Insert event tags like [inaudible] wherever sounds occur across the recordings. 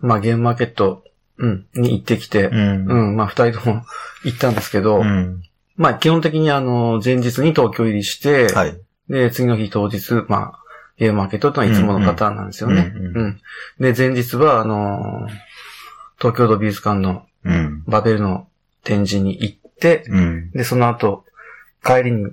まあゲームマーケット、うん、に行ってきて、うん。うん、まあ二人とも [laughs] 行ったんですけど、うん。まあ基本的にあの、前日に東京入りして、はい。で、次の日当日、まあ、ゲームマーケットってのはいつものパターンなんですよね。うんうんうん。で、前日は、あのー東京都美術館のうん。バベルの展示に行って、うん。で、その後、帰りに、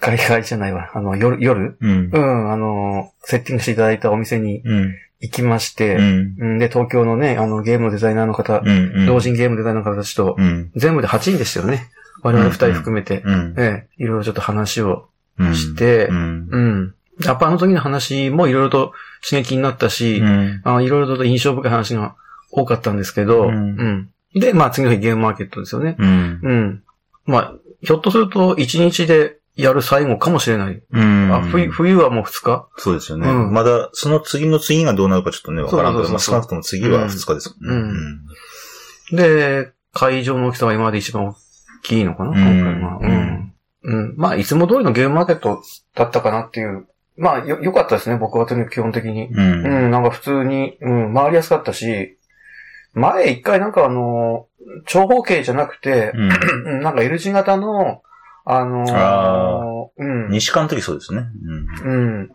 帰り帰りじゃないわ、あの、夜、夜うんう。ん、あのーセッティングしていただいたお店にうん。行きまして、うん。うん、で、東京のね、あの、ゲームのデザイナーの方、うん。同人ゲームデザイナーの方たちと、うん。全部で8人でしたよね。我々2人含めて、うん。ええ、いろいろちょっと話をうん。してうん。うん。やっぱあの時の話もいろいろと刺激になったし、うん。あいろいろと印象深い話が多かったんですけど、ううんん。で、まあ次の日ゲームマーケットですよね。うん。うん。まあ、ひょっとすると1日でやる最後かもしれない。うん。あ冬冬はもう2日？そうですよね。うんまだ、その次の次がどうなるかちょっとね、わからんけど、まあ少なくとも次は2日ですもんね。うんで、会場の大きさが今まで一番大きいのかな、うん今回は。うん。うん。まあ、いつも通りのゲームマーケットだったかなっていう。まあ、よ、良かったですね、僕はとにかく基本的に。うん。うん。うん、なんか普通に、うん、回りやすかったし、前一回なんかあの、長方形じゃなくて、うん。う [clears throat] んなんか L 字型の、あのーあうん。西館の時そうですね。うん。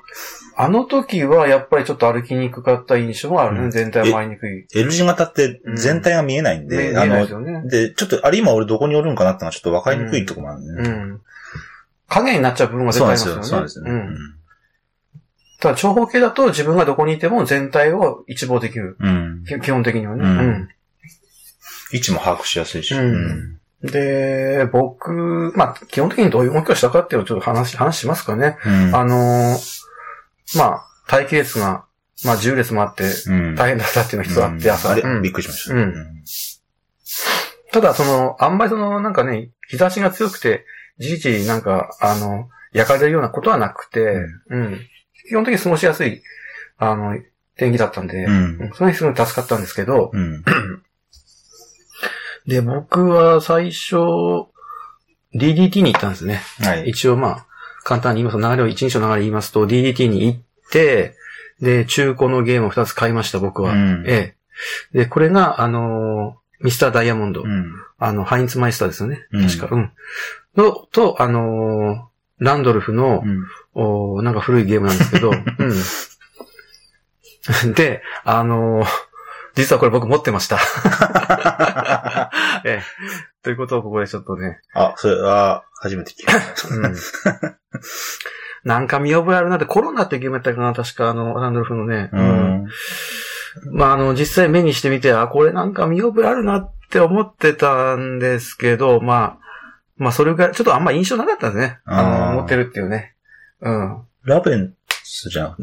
あの時はやっぱりちょっと歩きにくかった印象があるね、うん全体回りにくい。L 字型って全体が見えないんで、あの見えないでね。で、ちょっと、あれ今俺どこにおるんかなってのはちょっと分かりにくいところもあるね。うん。影になっちゃう部分が出そうてなんですよ。ありますよね。そうですね。うん。ただ長方形だと自分がどこにいても全体を一望できる。うん。き基本的にはね。うん位置も把握しやすいし。うんで、僕、まあ、基本的にどういう動きをしたかっていうのをちょっと話、話しますかね。うん。あのーまあ、待機列が、まあ、10列もあって、うん大変だったっていうのが一つあって、朝。あれうんびっくりしました。うんただ、その、あんまりその、なんかね、日差しが強くて、じりじりなんか、あの、焼かれるようなことはなくて、うん。基本的に過ごしやすい、あの、天気だったんで、うんうんそれにすごい助かったんですけど、うん。[clears throat] で、僕は最初、DDT に行ったんですね。はい。一応まあ、簡単に言いますと、流れを、一日の流れ言いますと、DDT に行って、で、中古のゲームを二つ買いました、僕は。うんええ。で、これが、あのーミスターダイヤモンド。うん。あの、ハインツマイスターですよね。うん確か。うん。の、と、あのーランドルフのう、ん。おーなんか古いゲームなんですけど、[laughs] うん。で、あのー実はこれ僕持ってました。[laughs] ええ。ということをここでちょっとね、あ、それは、初めて聞きました。うん。なんか見覚えあるなって、コロナってゲームやったかな確かあの、ランドルフのね。うん。まあ、あの、実際目にしてみて、あ、これなんか見覚えあるなって思ってたんですけど、まあ、まあ、それぐらい、ちょっとあんま印象なかったですね。あの、持ってるっていうね。うん。ラベンスじゃん。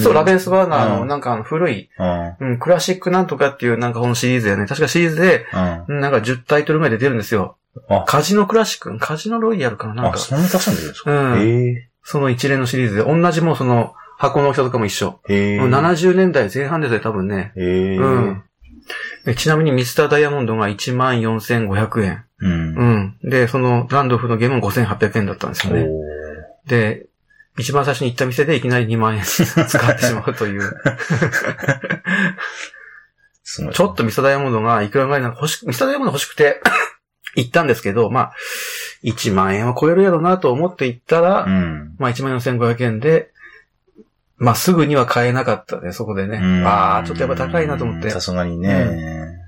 んそう、ラベンスバーガーの、うんなんかあの、古い、うん。うん、クラシックなんとかっていうなんかこのシリーズやね。確かシリーズで、うん。うんなんか10タイトルぐらいで出るんですよ。あカジノクラシック、カジノロイヤルかな？なんあ、か。そんなにたくさん出るんですか？うんへその一連のシリーズで、同じもうその、箱の大きさとかも一緒。え。へえ。70年代前半ですね、多分ね。へえ。うん。でちなみにミスターダイヤモンドが14,500円。うん。うん。で、そのランドフのゲームも5,800円だったんですよね。おで、一番最初に行った店でいきなり2万円 [laughs] 使ってしまうという。ちょっとミスターダイヤモンドがいくらぐらいな欲しく、ミスターダイヤモンド欲しくて [coughs] 行ったんですけど、まあ、1万円は超えるやろうなと思って行ったら、うん。まあ14,500円で、まあすぐには買えなかったね、そこでね。うんああ、ちょっとやっぱ高いなと思って。さすがにね。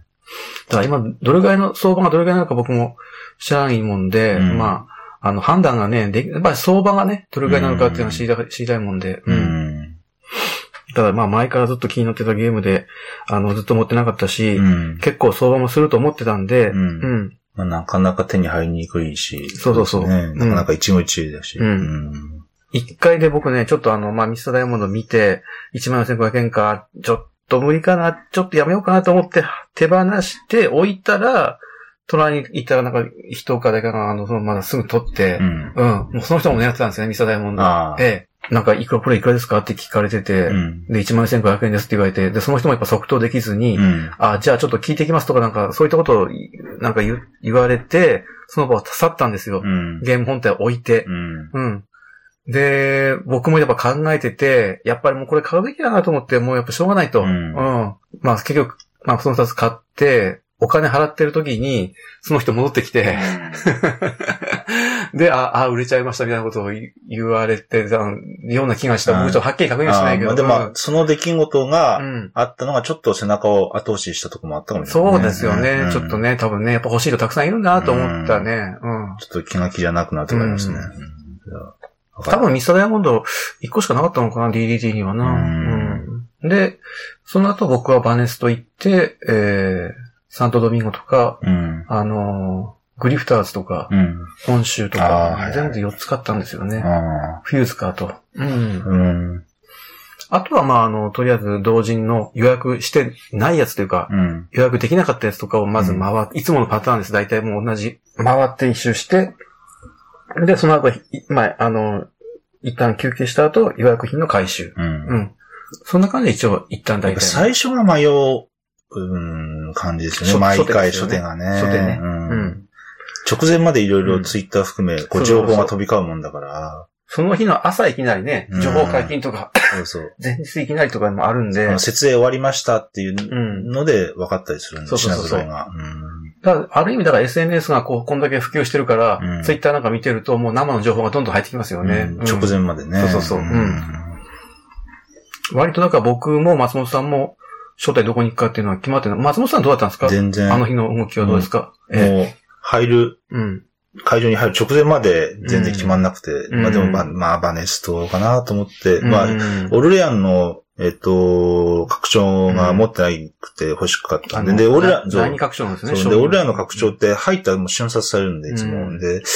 ただ今、どれぐらいの、相場がどれぐらいなのか僕も知らないもんで、うんまあ、あの、判断がね、でやっぱり相場がね、どれぐらいなのかっていうのは知りたい知りたいもんで、ううんん。ただまあ前からずっと気になってたゲームで、あの、ずっと持ってなかったし、うん。結構相場もすると思ってたんで、ううんん、まあなかなか手に入りにくいし。そうそうそうねうんなかなか一期一会だし。うんうん。一回で僕ね、ちょっとあの、まあ、ミスターダイヤモンド見て、14,500円か、ちょっと無理かな、ちょっとやめようかなと思って、手放して置いたら、隣に行ったらなんか人か誰かが、あの、そのまだすぐ取ってう、ん。うん。もうその人も狙ってたんですね、ミスターダイヤモンド。ああ。ええ。なんか、いくら、これいくらですかって聞かれてて、うん。で、14,500円ですって言われて、で、その人もやっぱ即答できずに、うん。あ、じゃあちょっと聞いてきますとかなんか、そういったことを、なんか言う言われて、その場を去ったんですよ。うん。ゲーム本体を置いて。うん。うん。で、僕もやっぱ考えてて、やっぱりもうこれ買うべきだなと思って、もうやっぱしょうがないと。うんまあ結局、まあその二つ買って、お金払ってる時に、その人戻ってきて、[laughs] で、あ、あ、売れちゃいましたみたいなことを言言われてたような気がした。うん僕ちょっとはっきり確認しないけど。あーまあでもまあ、その出来事うがん。あったのがちょっと背中を後押ししたところもあったかもしれない、そうですよね、うんちょっとね、多分ね、やっぱ欲しい人たくさんいるなと思ったね。うん。ちょっと気が気じゃなくなってかりますね。うんうん多分ミスターダイヤモンド1個しかなかったのかな、DDT にはな。うんうんで、その後僕はバネスト行って、えー、サントドミンゴとか、うん。あのーグリフターズとか、うん。本州とか全部で4つ買ったんですよね。あフューズかと。うんあ。。とは、まあ、あの、とりあえず同人の予約してないやつというか、うん。予約できなかったやつとかをまず回っ、いつものパターンです。大体もう同じ。回って一周して、で、その後、いまあ、あの、一旦休憩した後、予約品の回収。うん。うん。そんな感じで一応、一旦大体。最初が迷う、うん、感じですよね。初毎回初手ですよね初手がね。初手ねうんうん。直前までいろいろうんツイッター含め、こう情報が飛び交うもんだから、その日の朝いきなりねう、ん情報解禁とか、そうそう。[laughs] 前日いきなりとかもあるんで設営終わりましたっていううん。ので分かったりするんで、そうそうそうそう品揃えが。だからある意味だから SNS がこう、こんだけ普及してるから、うんツイッターなんか見てるともう生の情報がどんどん入ってきますようんね。直前までね。そうそうそううん割となんか僕も松本さんも初手どこに行くかっていうのは決まってるの？松本さんどうだったんですか？全然、あの日の動きはどうですか、えもう、入る、えうん。会場に入る直前まで全然決まんなくて、うんまあでも、まあ、まあ、バネストかなと思って、まあ、うんオルレアンの、えっと、拡張が持ってないくて欲しかったんで、ので、俺ら、なそう第二拡張ですね？そうで、俺らの拡張って入ったらもう瞬殺されるんで、いつも。うんで、さ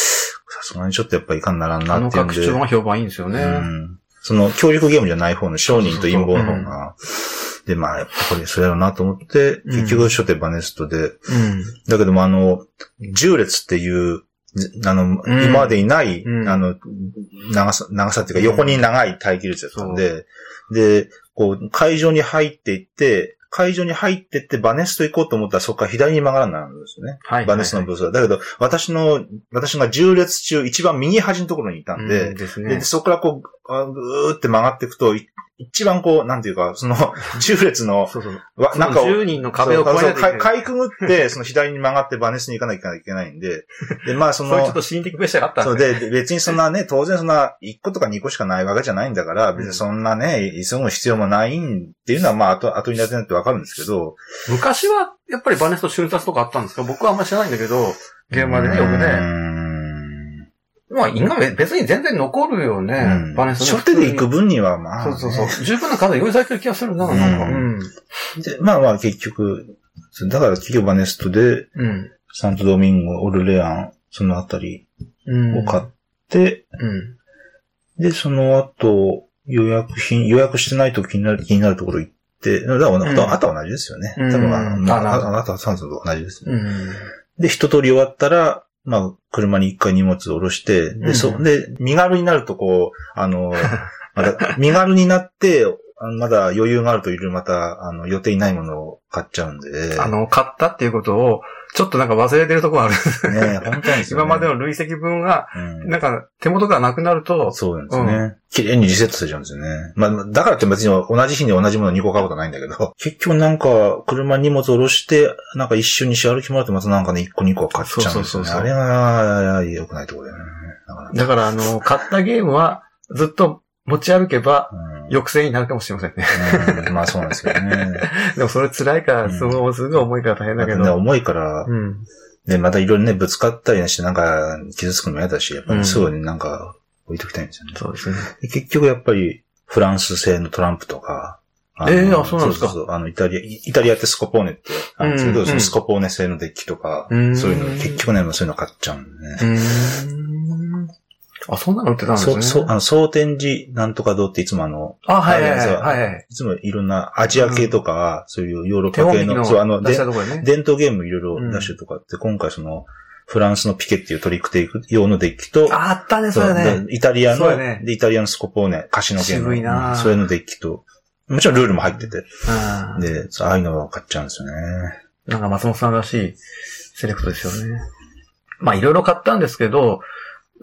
すがにちょっとやっぱいかんならんあなのっていうんで。拡張が評判いいんですよね。うんその、協力ゲームじゃない方の商人と陰謀の方が。で、まあ、やっぱこれ、それだろうなと思って、うん結局初手バネストで。うん。だけども、あの、重列っていう、あの、うん今までにない、うんあの、長さ、長さっていうか、横に長い待機列だったんで、で、こう、会場に入っていって、会場に入ってってバネスト行こうと思ったらそこから左に曲がらなるんですよね。はい。バネストのブースは。だけど、私の、私が重列中一番右端のところにいたんで、うんで。そこからこう、あぐーって曲がっていくと、い一番こう、なんていうか、その、[laughs] 重列の、そうそう。わなんかを、10人の壁を越えない。かかいくぐって、その左に曲がってバネスに行かなきゃいけないんで、[laughs] で、まあそのそういうちょっ、と心理的プレッシャーがあったんそうですね。で、で別にそんなね、当然そんな1個とか2個しかないわけじゃないんだから、別にそんなね、急ぐ必要もないんっていうのはまあ後、後になってなってわかるんですけど、昔は、やっぱりバネスト瞬殺とかあったんですか？僕はあんま知らないんだけど、現場でね、よくうね。んまあ、今別に全然残るよねうん。バネス初手で行く分にはまあ、そうそうそう。十分な数用意されてる気がするな、なんか。ううん。で、まあまあ結局、だから結局バネストで、うん。サントドミンゴ、オルレアン、そのあたりうん。を買って、うん。で、その後、予約品、予約してないと気になる、気になるところ行って、だから、あと、あとは同じですよね。うん多分、あまああ、あとはサントと同じですね。うん。で、一通り終わったら、まあ、車に一回荷物を下ろして、で、うんそ、で、身軽になるとこう、あの、[laughs] また、身軽になって、あのまだ余裕があるといろいろまた、あの、予定にないものを買っちゃうんで。あの、買ったっていうことを、ちょっとなんか忘れてるところある。ね本当にですよね。今までの累積分が、うんなんか手元がなくなると、そうなんですね。綺麗にリセットされちゃうんですよね。まあ、だからって別に同じ日に同じもの2個買うことはないんだけど、[laughs] 結局なんか、車に荷物下ろして、なんか一瞬にし歩き回ってまたなんかね、1個2個買っちゃうんですよね。そうそうそうそうあれが、良くないところだよね。だからあの、買ったゲームはずっと持ち歩けばうん抑制になるかもしれませんね。うんまあそうなんですよね。[laughs] でもそれ辛いから、うんすごい、すごい重いから大変だけね、ど。重いから、うん。で、またいろいろね、ぶつかったりして、なんか、傷つくのも嫌だし、やっぱうんりすぐになんか、置いときたいんですよね。そうですね。で結局やっぱり、フランス製のトランプとか、のええあそうなんですかそうそうあの、イタリア、イタリアってスコポーネってあるんですけど、うんそのスコポーネ製のデッキとか、うんそういうの、結局ね、そういうの買っちゃうんでね。うーん。あ、そんなの売ってたんですね。そう、あの、総展示なんとか堂っていつもあの、あ、はいはいはい。はいはい。いつもいろんなアジア系とか、そういうヨーロッパ系の、そう、あの、ね。伝統ゲームいろいろ出してるとかって、今回その、フランスのピケっていうトリックテイク用のデッキと、ああったね、それね。でイタリアの、ねで、イタリアのスコポーネ、カシノ系の、渋いなぁうんそれのデッキと、もちろんルールも入ってて、うんで、ああいうのを買っちゃうんですよね。なんか松本さんらしいセレクトですよね。まあいろいろ買ったんですけど、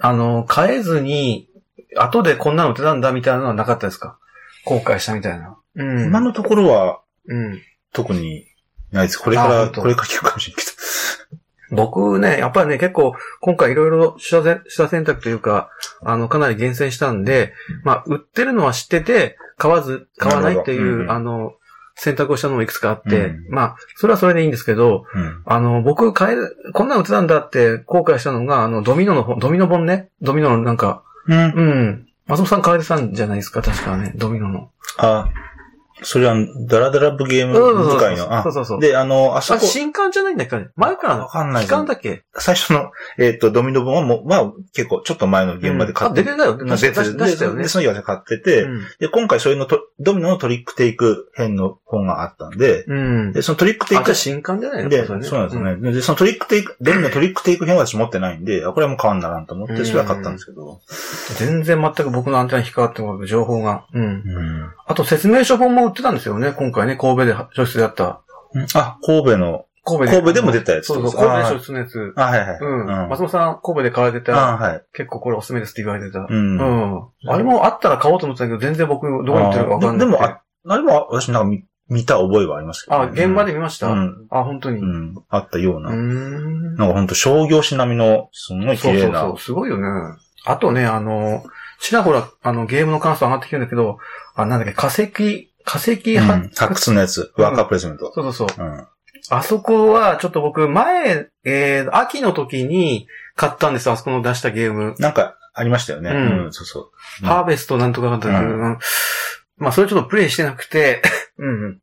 あの、買えずに、後でこんなの売ってたんだみたいなのはなかったですか？後悔したみたいな。うん。今のところは、うん。特にないです。これから、これから聞くかもしれないけ [laughs] 僕ね、やっぱりね、結構、今回いろいろ取捨選択というか、あの、かなり厳選したんで、まあ、売ってるのは知ってて、買わず、買わないっていう、なるほどうんあの、選択をしたのもいくつかあって、うんまあ、それはそれでいいんですけど、ど。うん。あの、僕、買え、こんなの売ってたんだって後悔したのが、あの、ドミノの本、ドミノ本ね。ドミノのなんか、うん。うん。松本さん買われてたんじゃないですか、確かね、ドミノの。あ、それは、ダラダラブゲーム使いの。あそうそうそう。で、あの、あそあ、こ、新刊じゃないんだっけ？前からの？わかんない期間だっけ？最初の、えっ、と、ドミノ本はもう、まあ、結構、ちょっと前の現場で買って、うんあ出てたよまあ出てたよねででその岩で買ってて、うんで、今回それのと、ドミノのトリックテイク編の本があったんで、うん。で、そのトリックテイあ、クじゃあ新刊じゃないの？で、れそうなんですよね。で、そのトリックテイク、ドミノトリックテイク編は私持ってないんで、あ、これはもう買わんならんと思って、それは買ったんですけど。全然全く僕のアンテナに引っかかってこない情報が。うん。うん。あと説明書本も売ってたんですよね、今回ね、神戸で書室であった。あ、神戸の、神戸神戸でも出たやつそうそう、神戸で書室のやつ。あ、はいはい。うん。あ、松本さん、神戸で買われてた、はい。結構これおすすめですって言われてた。う。うんん。あれもあったら買おうと思ってたけど、全然僕、どこに売ってるかわかんない。あででもああれも私なんか見見た覚えはありますけど、あ、現場で見ました、うん。あ、本当に。う。うんあったような。ーん。なんかほんと商業誌並みの、すんごい綺麗な。そうそうそう、すごいよね。あとね、あの、ちらほら、あの、ゲームの感想上がってきてるんだけど、あ、なんだっけ、化石、化石うん発発掘のやつ。ワーカープレイスメント。そうそうそう。うん。あそこは、ちょっと僕、前、えー、秋の時に買ったんですよ、あそこの出したゲーム。なんか、ありましたよね。うんうん、そうそう。うんハーベストなんとかだったけど、ううんまあ、それちょっとプレイしてなくて、[laughs] うんうん。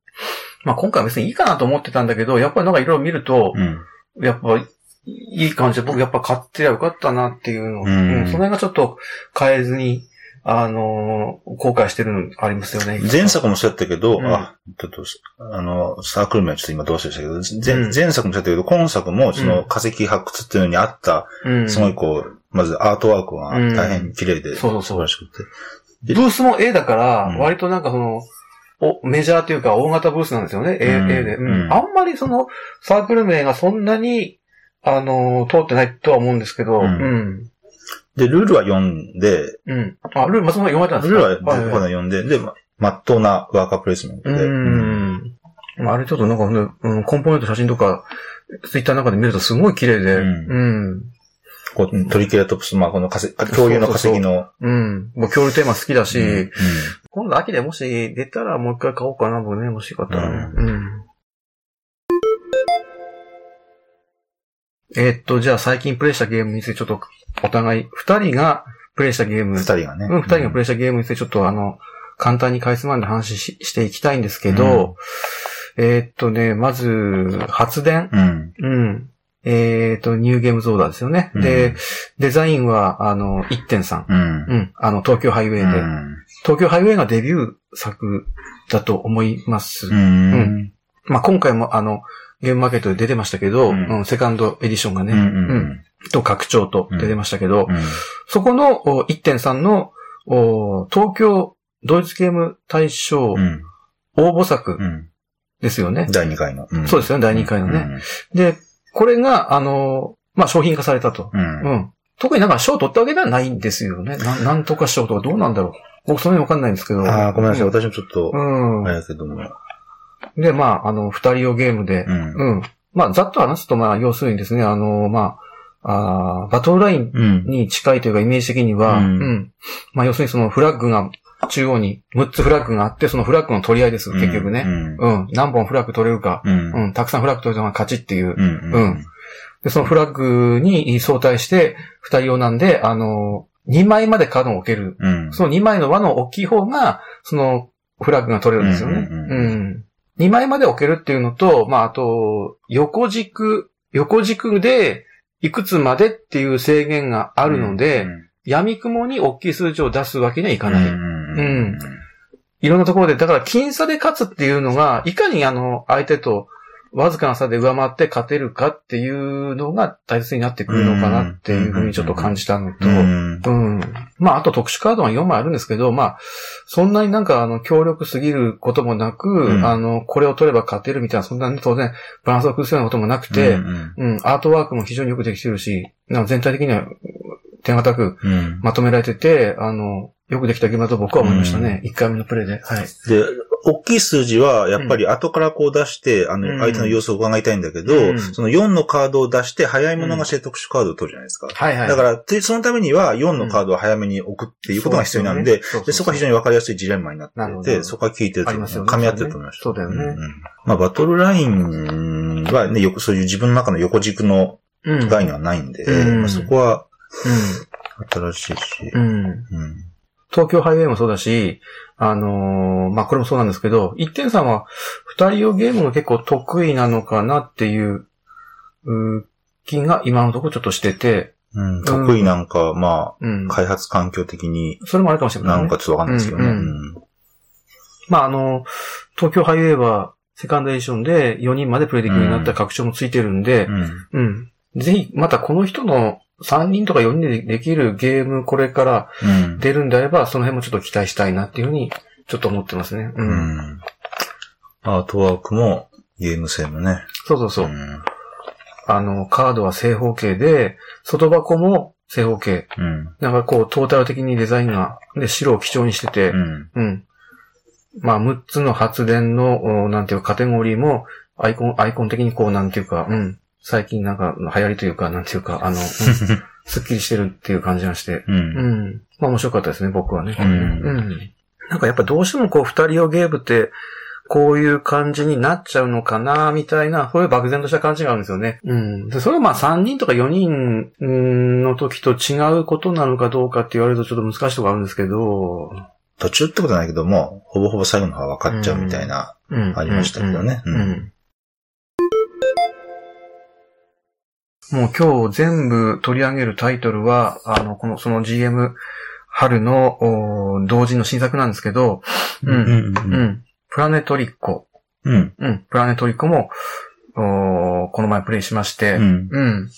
まあ、今回は別にいいかなと思ってたんだけど、やっぱりなんかいろいろ見ると、うん。やっぱ、いい感じで僕やっぱ買ってりゃよかったなっていうの。うんその辺がちょっと変えずに、あのー後悔してるのありますよね。前作もそうやったけど、うん。あ、ちょっと、あの、サークル名はちょっと今どうしてしたけど、うん。前前作もそうやったけど、今作もそうのん。化石発掘っていうのにあった、うん、すごいこう、まずアートワークがうん。大変綺麗で、そうそうらしくて。ブースも A だから、うん。割となんかその、お、メジャーというか大型ブースなんですよね。A, うん。A で、あんまりその、サークル名がそんなに、あのー通ってないとは思うんですけど、ううんん。で、ルールは読んで、うん。あ、ルール、松本さん読まれたんですルールはか僕は読んで、で、ままっとうなワーカープレイスメントうで。ん。まああれちょっとなんかね、うん、コンポーネント写真とか、ツイッターの中で見るとすごい綺麗で、うんうん。こうトリケラトプス、まあこの化石、恐竜の化石の。うん。もう恐竜テーマ好きだし、うん今度秋でもし出たらもう一回買おうかな、僕ね、もしよかったらね。うん。えーっと、じゃあ最近プレイしたゲームについてちょっとお互い、二人がプレイしたゲーム、二人がね。うん、二人がプレイしたゲームについてちょっとあの、簡単に返すまんで話ししていきたいんですけど、えーっとね、まず、発電。うん。うん。えーっと、ニューゲームズオーダーですよね。で、デザインは、あの、1.3。うん。うん。あの、東京ハイウェイで。うん。東京ハイウェイがデビュー作だと思います。うん。まあ、今回もあの、ゲームマーケットで出てましたけど、ううんんセカンドエディションがね、うん。ううんん。と拡張と出てましたけど、うん。そこのお1.3のお東京ドイツゲーム大賞うん。応募作うん。ですよね。第2回の。そうですよね、第2回のね。で、これが、あの、まあ、商品化されたと。うん。ううん。ん。特になんか賞を取ったわけではないんですよね。ななんとか賞とかどうなんだろう。僕そんなにわかんないんですけど。ああ、ごめんなさい。うん私もちょっと、うんあれだけども。で、まあ、あの、二人用ゲームで、うん。うん。まあ、ざっと話すと、まあ、要するにですね、あの、まあ、あーバトルラインうん。に近いというか、イメージ的には、ううんん。まあ、要するにそのフラッグが、中央に6つフラッグがあって、そのフラッグの取り合いです、結局ね。うん。うん。何本フラッグ取れるか、うん。うん。たくさんフラッグ取れたのが勝ちっていう。うん。うんで、そのフラッグに相対して、二人用なんで、あの、2枚までカードを置ける。うん。その2枚の輪の大きい方が、そのフラッグが取れるんですよね。うん。2枚まで置けるっていうのと、まあ、あと、横軸、横軸で、いくつまでっていう制限があるので、闇雲に大きい数字を出すわけにはいかない。うん。いろんなところで、だから僅差で勝つっていうのが、いかにあの、相手とわずかな差で上回って勝てるかっていうのが大切になってくるのかなっていうふうにちょっと感じたのと、うん。うん。まあ、あと特殊カードが4枚あるんですけど、まあ、そんなになんか、あの、強力すぎることもなく、うんあの、これを取れば勝てるみたいな、そんなに当然、バランスを崩すようなこともなくて、うん。うん、アートワークも非常によくできてるし、なんか全体的には手堅くうん。まとめられてて、あの、よくできたゲームだと僕は思いましたね。1回目のプレイで。はい。で、大きい数字は、やっぱり後からこう出して、あうん。の、相手の様子を伺いたいんだけど、うん。その4のカードを出して、早い者勝ちで特殊カードを取るじゃないですか。はいはい。だから、でそのためには4のカードを早めに置くっていうことが必要なんで、で、そこは非常に分かりやすいジレンマになってて、そこは聞いてるとあります噛み合ってると思いました。そうだよね。まあ、バトルラインはね、よくそういう自分の中の横軸のうん。概念はないんで、そこは新しいし、うん。うん。うん東京ハイウェイもそうだし、あのーまあ、これもそうなんですけど、一点さんは二人用ゲームが結構得意なのかなっていう、うー気が今のところちょっとしてて、うん、得意なんか、まうんあ、。開発環境的にそれもあるかもしれない、ね。なんかちょっとわかんないですけどね。うんうんまあ、あの、東京ハイウェイはセカンドエディションで4人までプレイできるようになった拡張もついてるんで、うんうん。ぜひ、またこの人の3人とか4人でできるゲームこれからうん出るんであれば、その辺もちょっと期待したいなっていうふうに、ちょっと思ってますね。う。うんんアートワークも、ゲーム性もね。そうそうそう。んあの、カードは正方形で、外箱も正方形。うん。なんかこう、トータル的にデザインが、で、白を基調にしてて、うん。うん。まあ、6つの発電の、おなんていうか、カテゴリーも、アイコン、アイコン的にこう、なんていうか、うん。最近なんか、流行りというか、なんていうか、あの、うん [laughs] すっきりしてるっていう感じがして。う。うんん。まあ、面白かったですね、僕はね。うんうん。なんかやっぱどうしてもこう、二人用ゲームって、こういう感じになっちゃうのかな、みたいな、そういう漠然とした感じがあるんですよね。うん。で、それはまあ3人とか4人うんの時と違うことなのかどうかって言われるとちょっと難しいところあるんですけど、途中ってことはないけども、ほぼほぼ最後の方は分かっちゃうみたいな。うん。ありましたけどねうん。もう今日全部取り上げるタイトルは、あの、この、その GM 春のお同時の新作なんですけど、うん。うん。うん。プラネトリッコ。うん。うん。プラネトリッコも、おこの前プレイしまして、うん。うん。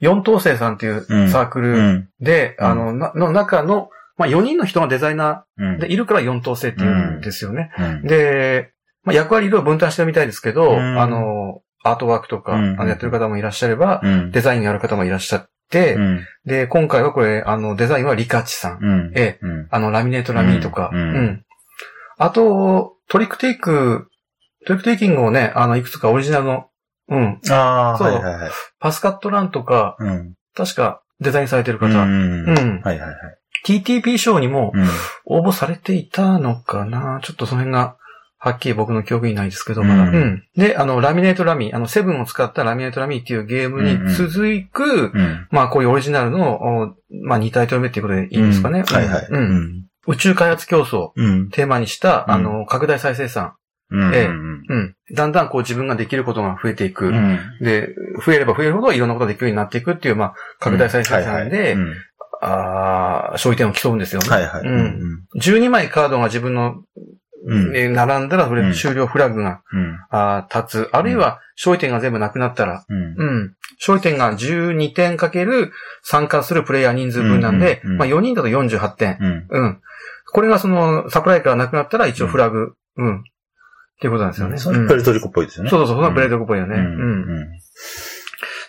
四等星さんっていううんサークうルん。で、うんあの、なの中の、まあ、4人の人がデザイナうんーでいるから四等星っていうんですよね。うん。で、まあ、役割いろいろ分担してるみたいですけど、うんあの、アートワークとか、うんあのやってる方もいらっしゃれば、うん。デザインやる方もいらっしゃって、うん。で、今回はこれ、あの、デザインはリカチさん。うん。え。あの、ラミネートラミーとか、ううんん。あと、トリックテイク、トリックテイキングをね、あの、いくつかオリジナルの、うん、ああ、そうはいはいはい。パスカットランとか、うん。確かデザインされてる方、うん。うんはいはいはい。TTP 賞にもうん。応募されていたのかなちょっとその辺が、はっきり僕の記憶にないですけど、まだ。ううんん。で、あの、ラミネートラミー、あの、セブンを使ったラミネートラミーっていうゲームに続く、うん。まあ、こういうオリジナルの、おまあ、2タイトル目っていうことでいいんですかね。うんはいはい。うん。ん。宇宙開発競争、うん。テーマにした、うんあの、拡大再生産。うん。ええうん。うん。だんだんこう自分ができることが増えていく。うん。で、増えれば増えるほどいろんなことができるようになっていくっていう、まあ、拡大再生産で、ああ、勝利点を競うんですよね。はいはい。うん12枚カードが自分の、うん。えー並んだら、それうん終了フラグが、うん。あー立つ。あるいは、勝利点が全部なくなったら、うん。うん。勝利点が12点かける参加するプレイヤー人数分なんで、まあ4人だと48点。うん。うん。これがその、サプライからなくなったら一応フラグ。うん。っていうことなんですよね。それプエルトリコっぽいですよね。そうそうそう、そのプレートっぽいよね。ううん。ん。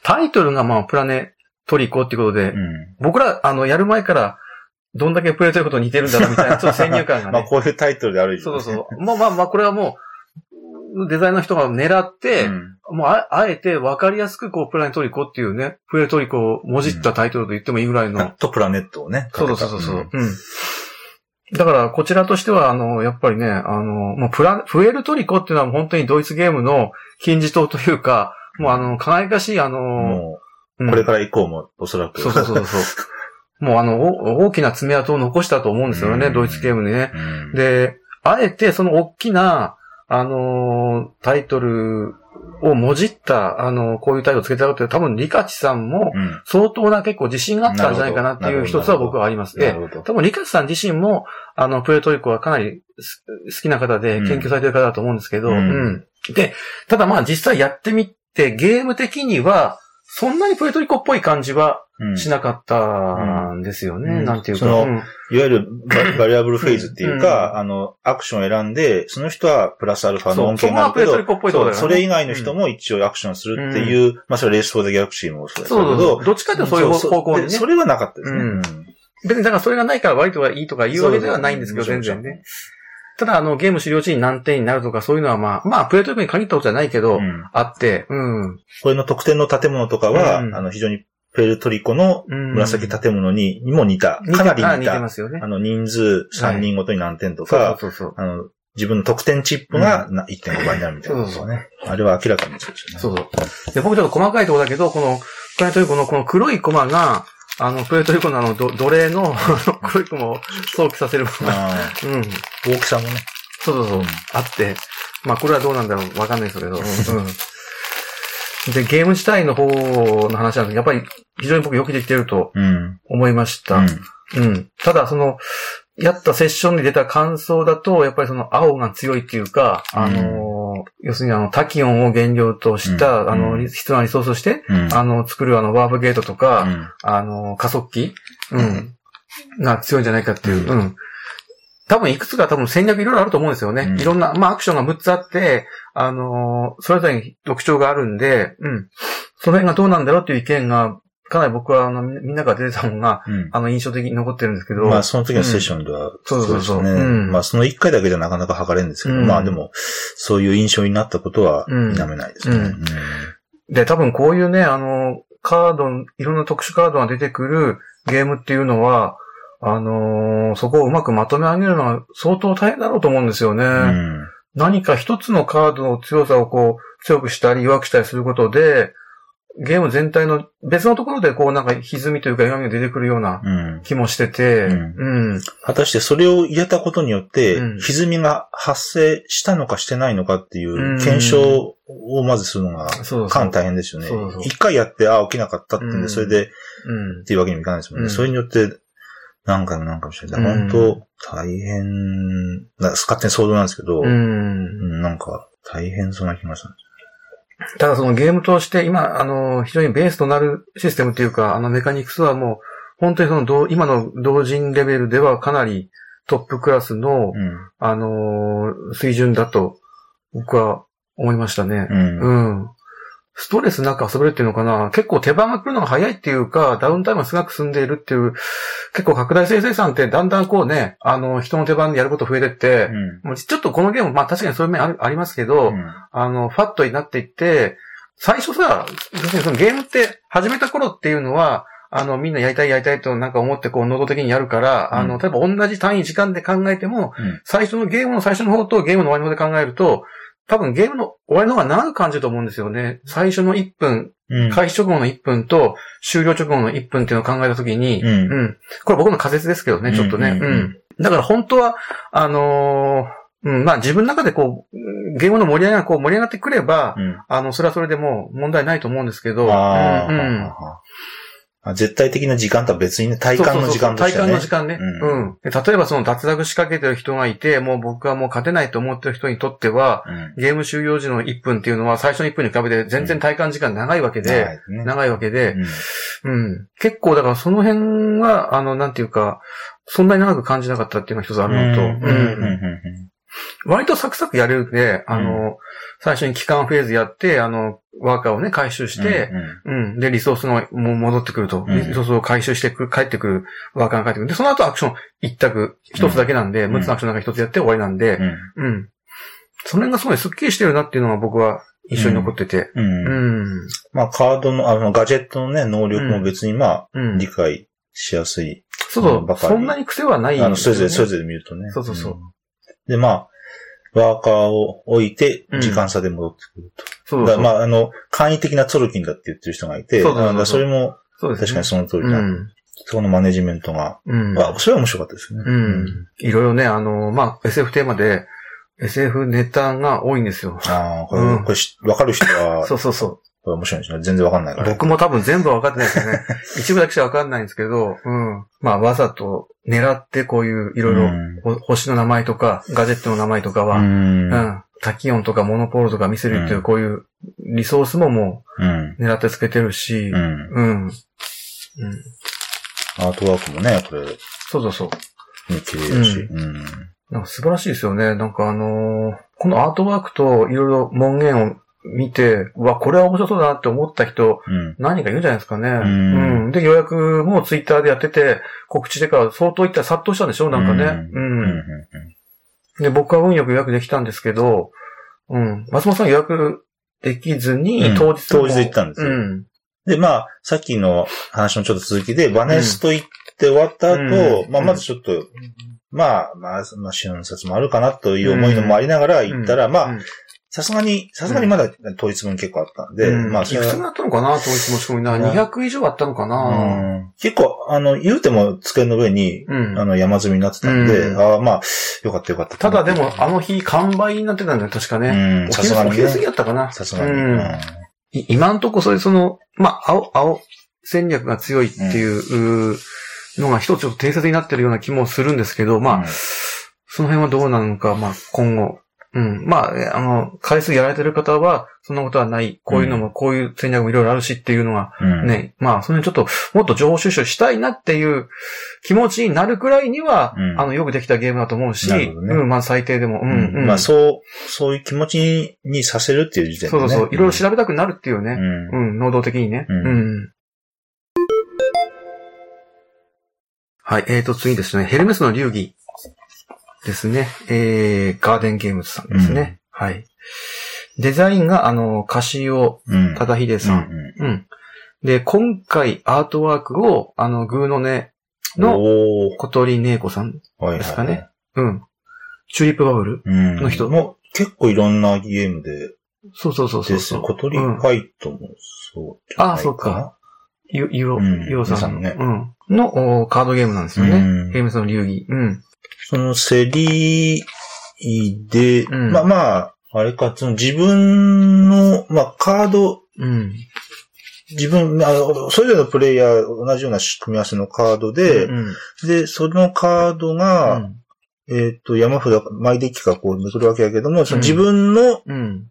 タイトルがまあ、プラネトリコっていうことで、うん。僕ら、あの、やる前から、どんだけプレートリコと似てるんだろうみたいな、[laughs] ちょっと先入観がまあ、ね。こういうタイトルである以上ねそうそう。まあまあまあ、これはもう、デザインの人が狙って、うんもうあ、あえて分かりやすく、こう、プラネトリコっていうね、プレートリコをもじったタイトルと言ってもいいぐらいの。[laughs] とプラネットをね。そうそうそうそう。んうん。だから、こちらとしては、あの、やっぱりね、あの、もうプラ、プエルトリコっていうのは本当にドイツゲームの金字塔というか、もうあの、輝かしい、あの、これから以降も、おそらく。そうそうそうそう。[laughs] もうあの、お大きな爪痕を残したと思うんですよね、うんドイツゲームにね。うん。で、あえてその大きな、あのータイトルをもじった、あのこういうタイトルをつけたかって多分リカチさんもうん。相当な結構自信があったんじゃないかなっていう一つは僕はあります。ええなるほど。多分リカチさん自身も、あの、プエルトリコはかなりす好きな方で研究されてる方だと思うんですけど、ううんん。で、ただまあ実際やってみて、ゲーム的には、そんなにプエルトリコっぽい感じはうんしなかったんですよね。うんなんていうか。そのうんいわゆるババリアブルフェーズっていううんか、あの、アクションを選んで、その人はプラスアルファの恩恵があるけどそうそこはプエルトリコっぽいところだよねそうそれ以外の人も一応アクションするっていう、まあそれレースフォーザギャラクシーもそうですけど、そうそうそう。どっちかというとそういう方向にね。でそれはなかったですね。うん別にだからそれがないから悪いとかいいとか言うわけではないんですけど、うん全然ね。ただ、あの、ゲーム終了時に何点になるとか、そういうのはまあ、まあ、プレートリックに限ったことじゃないけど、うんあって、うん。これの特典の建物とかは、うんあの、非常にプエルトリコのうん紫建物に、にも似た、似てかなりあ似似た、てますよねあ。の、人数3人ごとに何点とそうか、そうそう。あの、自分の得点チップがな1.5倍になるみたいなことね。あれは明らかにそうですよね。そうそう。で、僕ちょっと細かいところだけど、この、プエルトリコのこの黒いコマが、あの、プエルトリコのあの、ど奴隷の黒いコマを想起させるものが、あうん。ー大きさもね。そうそうそう、うんあって、まあこれはどうなんだろうわかんないですけど、うん。うんで、ゲーム自体の方の話なんですけど、やっぱり非常に僕よくできてるとうん。思いました。うんうん。ただ、その、やったセッションで出た感想だと、やっぱりその青が強いっていうか、あのー、要するにあの、タキオンを原料とした、うんあの、うん必要なリソースとして、うん。あの、作るあの、ワープゲートとか、うんあの、加速器うん。が強いんじゃないかっていう。うん。多分いくつか多分戦略いろいろあると思うんですよね。うんいろんな、まあアクションが6つあって、あのーそれぞれに特徴があるんで、うん。その辺がどうなんだろうっていう意見が、かなり僕はあの、みみんなが出てたのが、うん。あの、印象的に残ってるんですけど。まあ、その時のセッションでは、そうそうそうですね。うんまあ、その一回だけじゃなかなか測れるんですけど、うんまあでも、そういう印象になったことは、うん否めないですね。で、多分こういうね、あの、カード、いろんな特殊カードが出てくるゲームっていうのは、あのーそこをうまくまとめ上げるのは相当大変だろうと思うんですよね。うん何か一つのカードの強さをこう、強くしたり弱くしたりすることで、ゲーム全体の別のところでこうなんか歪みというか歪みが出てくるようなうん。気もしてて、うんうん。果たしてそれを入れたことによってうん、歪みが発生したのかしてないのかっていう検証をまずするのが。かなり大変ですよね。一回やって、ああ、起きなかったってんで、うんそれでうんっ。ていうわけにもいかないですもんね。うんそれによって、何回も何回もしてる。だからうん本当、大変、な勝手に想像なんですけど、なんか、大変そうな気がしたんでただそのゲームとして今、あの、非常にベースとなるシステムっていうか、あのメカニクスはもう、本当にその同、今の同人レベルではかなりトップクラスの、す。うん。あのー水準だと、僕は思いましたね。うん。うん。ストレスなく遊べるっていうのかな？結構手番が来るのが早いっていうか、ダウンタイムが少なく済んでいるっていう、結構拡大生成産ってだんだんこうね、あの、人の手番でやること増えてって、うん。もうちょっとこのゲーム、まあ確かにそういう面ありますけど、うん。あの、ファットになっていって、最初さ、要するにそのゲームって始めた頃っていうのは、あの、みんなやりたいやりたいとなんか思ってこう、能動的にやるから、うん。あの、例えば同じ単位時間で考えても、うん。最初のゲームの最初の方とゲームの終わりの方で考えると、多分ゲームの終わりの方が長く感じると思うんですよね。最初の1分、うん。開始直後の1分と終了直後の1分っていうのを考えたときに、うんうん。これ僕の仮説ですけどね、ちょっとね。うんうん。だから本当は、あのーうん、まあ自分の中でこう、ゲームの盛り上がりがこう盛り上がってくれば、うん。あの、それはそれでもう問題ないと思うんですけど、ああ、うんうんあ絶対的な時間とは別にね、体感の時間として体ね。感の時間ね。ううん。で例えばその脱落仕掛けてる人がいて、もう僕はもう勝てないと思ってる人にとっては、うん。ゲーム終了時の1分っていうのは最初の1分に比べて全然体感時間長いわけで、長いですね。長いわけで、うん。うん。結構だからその辺は、あの、なんていうか、そんなに長く感じなかったっていうのが一つあるのと、うん。うん。うん割とサクサクやれるんで、あの、最初に期間フェーズやって、あの、ワーカーをね、回収して、うん。で、リソースがもう戻ってくると。うんリソースを回収してくる、帰ってくる、ワーカーが帰ってくる。で、その後アクション一択、一つだけなんで、うん6つのアクションなんか一つやって終わりなんでう、んうん。その辺がすごいスッキリしてるなっていうのが僕は印象に残ってて。うんううんん。まあ、カードの、あの、ガジェットのね、能力も別にまあ、うん。理解しやすい。そうそう。そんなに癖はない、あの、それぞれ、それぞぞれ見るとね。そうそうそうんで、まあ、ワーカーを置いてう、ん時間差で戻ってくると。そう。だまあ、あの、簡易的なツォルキンだって言ってる人がいて、そうだそれも。確かにその通りだ。うん。そこのマネジメントが、うん。あ、それは面白かったですね。うん。いろいろね、あの、まあ、SF テーマで、SF ネタが多いんですよ。ああ、これ、うんこれし、わかる人は、[laughs] そうそうそこれ面白いんですね。全然わかんないうから。僕も多分全部は分かってないですよね。[laughs] 一部だけしか分かんないんですけど、うん。まあ、わざと狙ってこういういろいろ星の名前とか、ガジェットの名前とかは、ううん。ん。タキオンとかモノポールとか見せるっていううんこういうリソースももう狙ってつけてるし、うん。うん。うん。アートワークもね、これ、そうそうそう。ね綺麗だし。うん。なんか素晴らしいですよね。なんかあのーこのアートワークといろいろ文言を見て、うわ、これは面白そうだなって思った人、うん。何人かいるんじゃないですかね。んうん。で、予約もツイッターでやってて、告知してから相当いったら殺到したんでしょ？なんかね。ううん。で、僕は運よく予約できたんですけど、うん。松本さん予約できずに、うん当日も当日行ったんですようん。で、まあ、さっきの話のちょっと続きで、バネスト行って終わった後、うんまあ、まずちょっと、まあ、まあ、まあ、春節もあるかなという思いのもありながら行ったら、まあ、うんさすがに、さすがにまだ当日分結構あったんで、うんまあ、いくつぐらいあったのかな当日申し込みな。うん200以上あったのかなうん結構、あの、言うても机の上に、うんあの、山積みになってたんで、うんああ、まあ、よかったよかった。ただでも、あの日完売になってたんだよ、確かね。さすがにお昼過ぎね。やったかな。さすがに。今んとこそういうその、まあ、青、青戦略が強いっていう、のが一つちょっと定説になってるような気もするんですけど、まあ、うんその辺はどうなのか、まあ、今後。うん。まあ、えあの、回数やられてる方は、そんなことはない。こういうのも、こういう戦略もいろいろあるしっていうのが、うんね、まあ、その辺ちょっと、もっと情報収集したいなっていう気持ちになるくらいには、うんあの、よくできたゲームだと思うし、ねうん、まあ、最低でも、うん、うん。まあ、そう、そういう気持ちにさせるっていう時点でね。そうそうそう、いろいろ調べたくなるっていうね。うんうん、能動的にね。ううんん。はい、えーと、次ですね。ヘルメスの流儀ですね。えー、ガーデンゲームズさんですね。はい。デザインが、あの、カシオうん。忠秀さん。ううん。で、今回アートワークを、あの、グーの音んの小鳥姉子さん。ですかね。うん。チューリップバブルうん。の人もう結構いろんなゲームでそうそうそうそう。そう。小鳥ファイトもそう。ああそうか。ゆ、ゆお、うんゆおさんの、ゆおさうん。のおカードゲームなんですよね。うんゲームスの流儀。うん。その競りで、うんまあまあ、あれか、その自分の、まあカード、うん。自分、あの、それぞれのプレイヤー同じような組み合わせのカードで、うん。で、そのカードが、うんえっ、と、山札、マイデッキがこうめくるわけやけども、その自分のうん。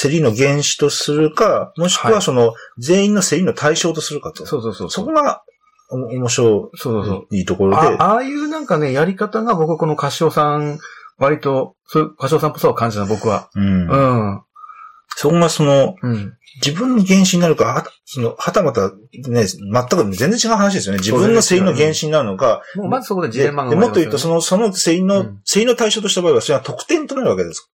競りの原子とするか、もしくははいその全員の競りの対象とするかと。そうそうそう。そこがお面白そうそうそう。いいいところで、あああいうなんかね、やり方が僕このカシオさん、割と、そういうカシオさんっぽさを感じた、僕は。うんうん。そこがその、うん。自分の原子になるか、はその、はたまたね、全く全然違う話ですよね。自分の競りの原子になるのか、もうまずそこでジでレンマがでもっと言うと、その、の、その競りの、うんの対象とした場合は、それは得点となるわけです。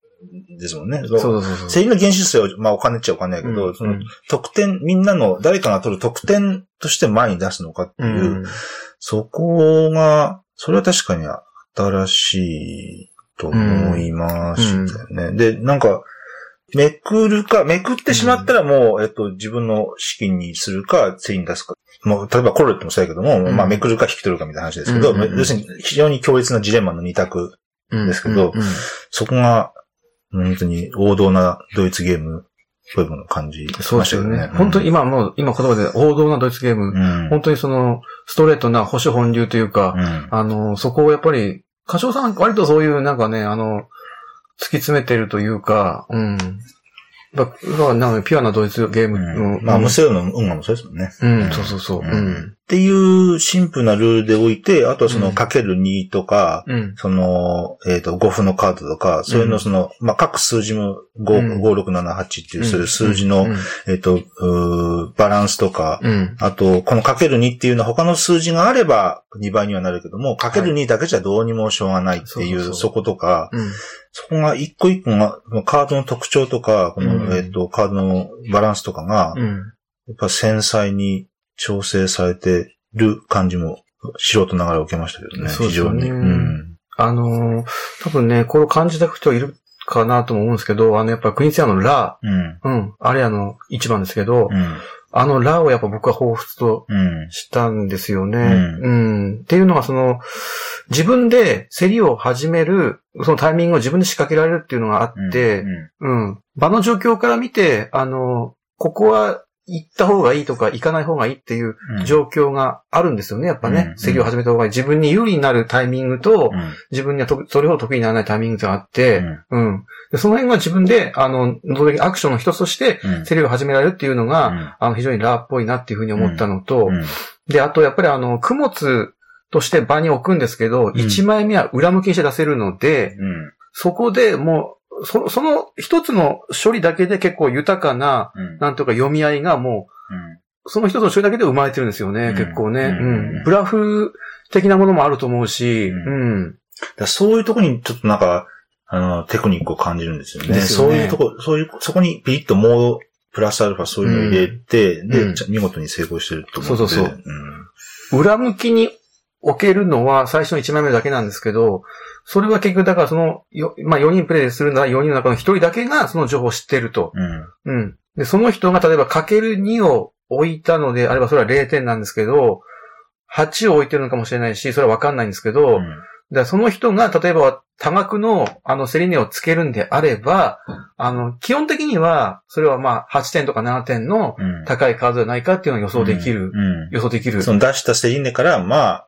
ですもんね。そうそうそうそう。競りの原子数は、まあお金っちゃお金やけど、そのうん得点、みんなの誰かが取る得点として前に出すのかっていう、うん。そこが、それは確かに新しいと思いましたよね。で、なんか、めくるか、めくってしまったらもう、えっと、自分の資金にするか、競りに出すか。もう、例えばコロレットもそうやけども、うんまあ、めくるか引き取るかみたいな話ですけど、うんうんうん要するに非常に強烈なジレンマの二択。うんですけどうんうんそこが、本当に王道なドイツゲームっぽいものを感じそうましたよね。ですよね。本当に今もう、今言葉で王道なドイツゲーム、うん、本当にその、ストレートな保守本流というか、うんあの、そこをやっぱり、歌唱さん割とそういうなんかね、あの、突き詰めてるというか、うん。だなんかピュアなドイツゲームの、うんまあ、無声の運河もそうですもんね。うん、そうそうそう。ううんん。っていうシンプルなルールでおいて、あとはそのうん。かける2とか、うん。その、えっ、と、5分のカードとか、そういうのその、まあ、各数字も5、うん。5 6 7 8っていう、そういう数字の、うん。えっ、と、うーバランスとか、うん。あと、このかける2っていうのは他の数字があれば2倍にはなるけども、かける2だけじゃどうにもしょうがないっていう、そうそことか、うん。そこが一個一個が、カードの特徴とか、この、うん。えっ、と、カードのバランスとかが、やうん。っぱ繊細に調整されてる感じも、素人ながら受けましたけどね、非常に。うん。あのー多分ね、これを感じた人いるかなとも思うんですけど、あの、やっぱクイーンツアのラうん。うん。あれあの、一番ですけど、うん。あのラをやっぱ僕は彷彿とうん。したんですよね。ううん。っていうのがその、自分で競りを始める、そのタイミングを自分で仕掛けられるっていうのがあって、うんうん。場の状況から見て、あの、ここは行った方がいいとか行かない方がいいっていううん。状況があるんですよね、やっぱね。うん競りを始めた方がいい。自分に有利になるタイミングと、うん。自分にはとそれほど得意にならないタイミングがあって、うん。うん。でその辺が自分で、あの、能動的アクションの一つとして、うん。競りを始められるっていうのが、うん。あの、非常にラーっぽいなっていうふうに思ったのと、うん。で、あと、やっぱりあの、供物として場に置くんですけど、ん。1枚目は裏向きにして出せるので、うん。そこでもう、そその一つの処理だけで結構豊かな、うん。なんとか読み合いがもう、その一つの処理だけで生まれてるんですよね、うん。結構ね、ううん。ん。ブラフ的なものもあると思うし、ううん。らそういうとこにちょっとなんか、あの、テクニックを感じるんですよね。よね。そういうとこ、そういう、そこにピリッともう、プラスアルファそういうのを入れて、で、見事に成功してると思って。そうそうそう。ん。裏向きに置けるのは最初の1枚目だけなんですけど、それは結局だからその、よまあ4人プレイするなら4人の中の1人だけがその情報を知ってると。うん。うん。で、その人が例えばかける2を置いたのであればそれは0点なんですけど、8を置いてるのかもしれないし、それはわかんないんですけど、うんだその人が、例えば多額の、あの、セリネをつけるんであれば、あの、基本的には、それはまあ、8点とか7点のうん。高いカードじゃないかっていうのを予想できる。うん。予想できる。その出したセリーネから、まあ、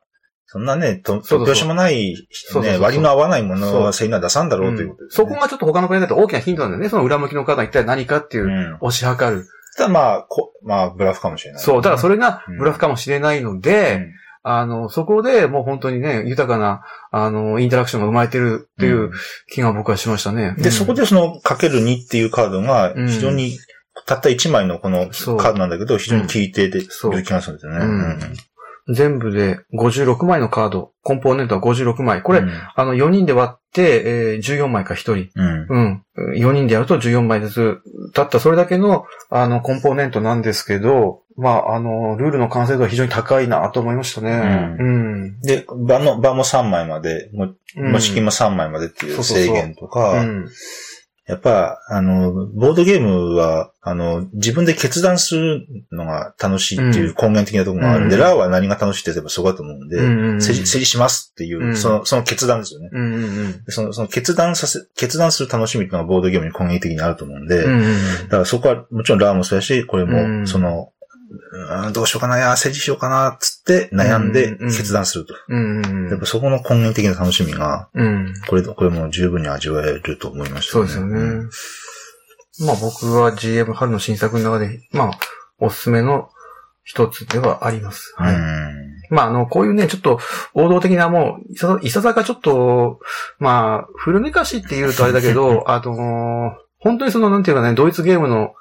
そんなね、とそうそう突拍子もない、ね、そうそうそう割の合わないものそうはセリーネは出さんだろうということです、ねそこがちょっと他のプレイだと大きなヒントなんだよね。その裏向きのカードは一体何かっていうう、ん。推し量る。ただまあ、こまあ、ブラフかもしれない。そう、だからそれれがブラフかもしれないので、あの、そこでもう本当にね、豊かな、あの、インタラクションが生まれてるっていう気が僕はしましたね。で、うん。そこでその、かける2っていうカードが、非常に、たった1枚のこのそう。カードなんだけど、非常に効いてて、そう。いう気がするんですよね。うん全部で56枚のカード、コンポーネントは56枚。これ、うんあの、4人で割って、えー14枚か1人。うん。うん。4人でやると14枚ずつ。たったそれだけの、あの、コンポーネントなんですけど、まあ、あの、ルールの完成度は非常に高いなと思いましたね。ううん。で、場の、場も3枚まで、もうんもし金も3枚までっていう制限とうか、ん。やっぱ、あの、ボードゲームは、あの、自分で決断するのが楽しいっていう根源的なところがあるんで、うん。ラーは何が楽しいって言えばそこだと思うんで、うんうんしますっていう、うん。その、その決断ですよね。うんうんでその、その決断させ、決断する楽しみっていうのがボードゲームに根源的にあると思うんで、うん。うんうん。だからそこはもちろんラーもそうやし、これうも、ん。その、うんどうしようかな、いや、政治しようかな、つって悩んでうんうん決断すると。うんうんやっぱそこの根源的な楽しみが、うん。これ、これも十分に味わえると思いましたそうですよね。まあ僕は GM 春の新作の中で、まあ、おすすめの一つではあります。うん。はい。まあ、あの、こういうね、ちょっと、王道的なもう、いさいささかちょっと、まあ、古めかしって言うとあれだけど、[laughs] あの本当にその、なんていうかね、ドイツゲームの、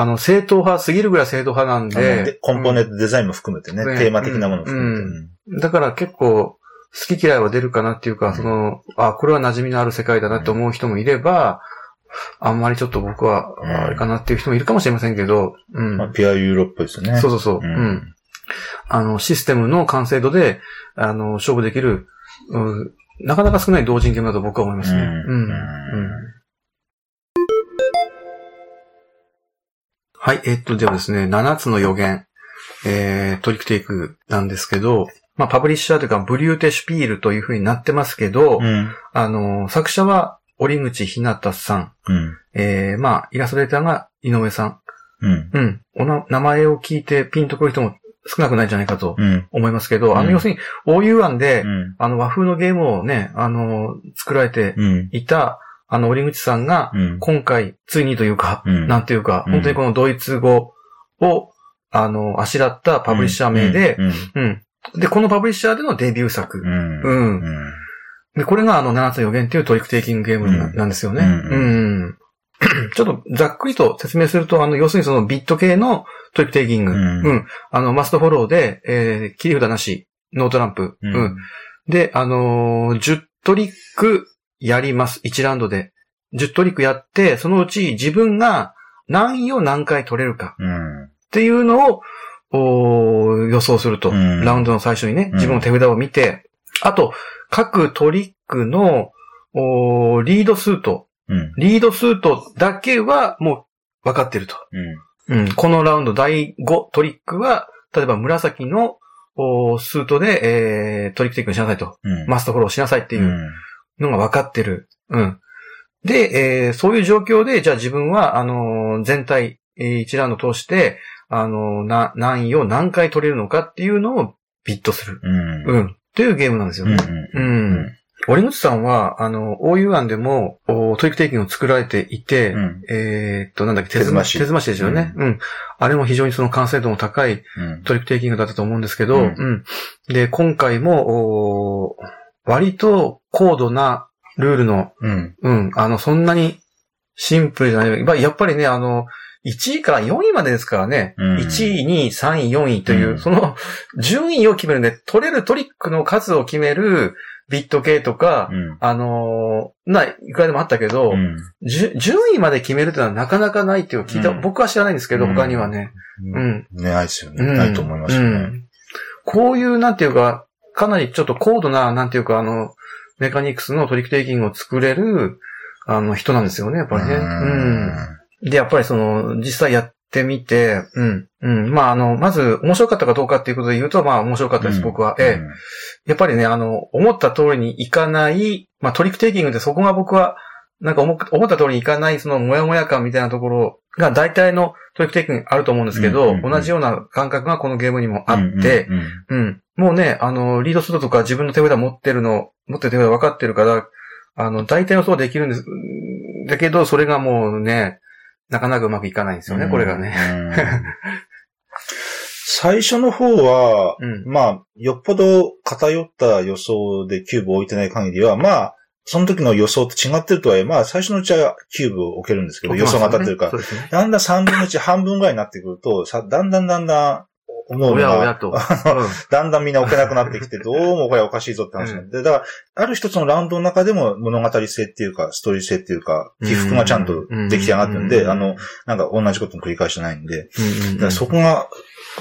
あの、正統派すぎるぐらい正統派なんでで、コンポーネントデザインも含めてね、ねテーマ的なものも含めて。うんだから結構、好き嫌いは出るかなっていうか、その、あ、これは馴染みのある世界だなって思う人もいれば、あんまりちょっと僕は、うんあれかなっていう人もいるかもしれませんけど、うん。まあ、ピュアユーロっぽいですよね。そうそうそう。ううんん。あの、システムの完成度で、あの、勝負できる、うん、なかなか少ない同人ゲームだと僕は思いますね。ううんん。うん。はい、えっと、ではですね、7つの予言、えー、トリックテイクなんですけど、まあ、パブリッシャーというか、ブリューテシュピールという風になってますけど、うん。あの、作者は、折口ひなたさん、うん。えー、まあ、イラストレーターが井上さん。うん。うん。おな、名前を聞いてピンとくる人も少なくないんじゃないかとうん。思いますけど、あの、うん要するに、OU 案で、うん。あの、和風のゲームをね、あの、作られてうん。いた、あの、折口さんが、うん。今回、ついにというか、うんなんていうか、うん本当にこのドイツ語を、あの、あしらったパブリッシャー名で、うん。うん。で、このパブリッシャーでのデビュー作。うん。で、これがあの、7つの予言っていうトリックテイキングゲームなうんですよね。うんうん。[clears throat] ちょっとざっくりと説明すると、あの、要するにそのビッド系のトリックテイキング。ううんん。あの、マストフォローで、えー、切り札なし、ノートランプ。ううんん。で、あのー10トリックやります。1ラウンドで。10トリックやって、そのうち自分が何位を何回取れるかうん。っていうのを、予想すると。うんラウンドの最初にね、うん自分の手札を見て、あと、各トリックの、リードスート、うん。リードスートだけはもう分かってると。うん。うん、このラウンド第5トリックは、例えば紫のスートで、えー、トリックテイクにしなさいと。うん。マストフォローしなさいってう。いうんのが分かってる。うん。で、えーそういう状況で、じゃあ自分は、あのー全体、えー一ラウンド通して、あのーな、何位を何回取れるのかっていうのをビットする。うん。うん。っていうゲームなんですよね。ううん。ん。折口さんは、あの、OU 案でも、おトリックテイキングを作られていて、うん。えーっと、なんだっけ、手済まし手済ましですよね。うん。あれも非常にその完成度の高いうん。トリックテイキングだったと思うんですけど、ううんん。で、今回も、お割と高度なルールの、うん。うん、あの、そんなにシンプルじゃない。まあやっぱりね、あの、1位から4位までですからね。うん1位、2位、3位、4位という、うんその順位を決めるんで、取れるトリックの数を決めるビット系とか、うん。あのーな、いくらでもあったけど、うん。順位まで決めるってのはなかなかないっていう聞いた、うん僕は知らないんですけど、うん他にはね。うん。ね、ないですよね。うんないと思いますよね。うんこういう、なんていうか、かなりちょっと高度な、なんていうか、あの、メカニクスのトリックテイキングを作れる、あの、人なんですよね、やっぱりね。うん。で、やっぱりその、実際やってみて、うん、うん。まあ、あの、まず、面白かったかどうかっていうことで言うと、まあ、面白かったです、僕は。ええ。やっぱりね、あの、思った通りにいかない、まあ、トリックテイキングってそこが僕は、なんか思った通りにいかない、その、もやもや感みたいなところが大体のトリックテイキングにあると思うんですけど、うんうんうん同じような感覚がこのゲームにもあって、うん、うんうん。もうね、あの、リードするとか自分の手札持ってるの、持ってる手札分かってるから、あの、大体のそうできるんです。だけど、それがもうね、なかなかうまくいかないんですよね、これがね。。うん最初の方は、うん。まあ、よっぽど偏った予想でキューブを置いてない限りは、まあ、その時の予想と違ってるとはいえ、まあ、最初のうちはキューブを置けるんですけど、予想が当たってるからね。だんだん3分の1、半分ぐらいになってくると、さ、だんだんだんだん、思うのが、と。[laughs] だんだんみんな置けなくなってきて、どうもこれおかしいぞって話になって、だから、ある一つのラウンドの中でも物語性っていうか、ストーリー性っていうか、起伏がちゃんとできて上がってるんで、あの、、なんか同じことの繰り返しじゃないんで、そこが、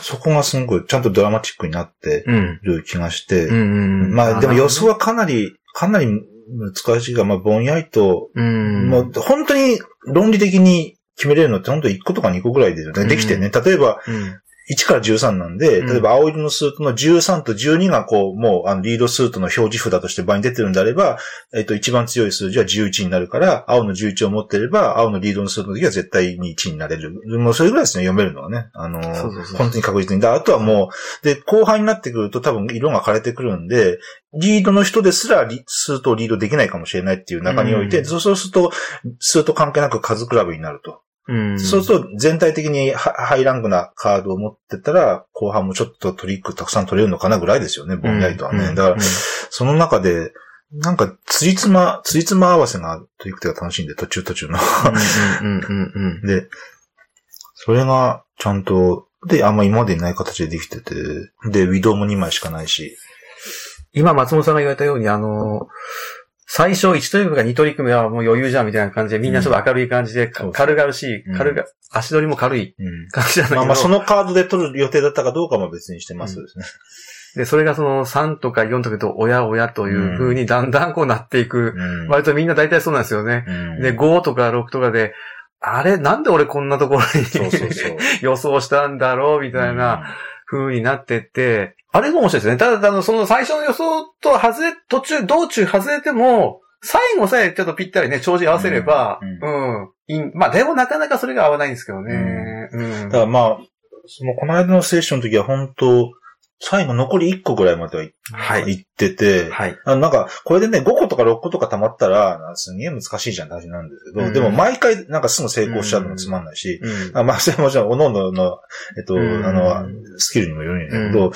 そこがすごくちゃんとドラマチックになってうん。る気がして。まあでも予想はかなり、かなり難しいが、まあぼんやりと、うん。もう本当に論理的に決めれるのって本当1個とか2個ぐらいですよできてね。例えば、うん。1から13なんで、うん例えば青色のスートの13と12がこう、もうあのリードスートの表示札として場に出てるんであれば、えっと、一番強い数字は11になるから、青の11を持ってれば、青のリードのスートの時は絶対に1になれる。もうそれぐらいですね、読めるのはね。あの、そうそうそう本当に確実に。であとはもう、で、後半になってくると多分色が枯れてくるんで、リードの人ですらリスートをリードできないかもしれないっていう中において、うんそうそうすると、スート関係なく数比べになると。うん。そうすると全体的にハハイランクなカードを持ってたら、後半もちょっとトリックたくさん取れるのかなぐらいですよね、ぼんやりとはね。うんだから、その中で、なんか、つりつま、つりつま合わせがトリックが楽しいんで、途中途中の。で、それがちゃんと、で、あんま今までにない形でできてて、で、ウィドウも2枚しかないし。今、松本さんが言われたように、あの、最初1トリックが2トリック目はもう余裕じゃんみたいな感じで、みんなちょっと明るい感じで、うそう軽々しい、うん軽が、足取りも軽いうん。感じじゃないけど。まあまあ、そのカードで取る予定だったかどうかも別にしてますですね。[laughs] で、それがその3とか4とかと、おやおやという風にだんだんこうなっていく。うん。割とみんな大体そうなんですよね。うんで、5とか6とかで、あれ？なんで俺こんなところに。[laughs] 予想したんだろう？みたいな風になってって、あれも面白いですね。ただ、あの、その最初の予想と外れ、途中、道中外れても、最後さえちょっとぴったりね、帳尻合わせれば、ううんん、いいまあ、でもなかなかそれが合わないんですけどね。うん。だからまあ、その、この間のセッションの時は本当最後残り1個ぐらいまでは行はい。行ってて、はい。あのなんか、これでね、5個とか6個とか溜まったら、すげえ難しいじゃんって話なんですけど、うんでも毎回なんかすぐ成功しちゃうのもつまんないし、うん。あまあ、それはもちろん、おのおのの、えっと、うんあの、スキルにもよるんだけど、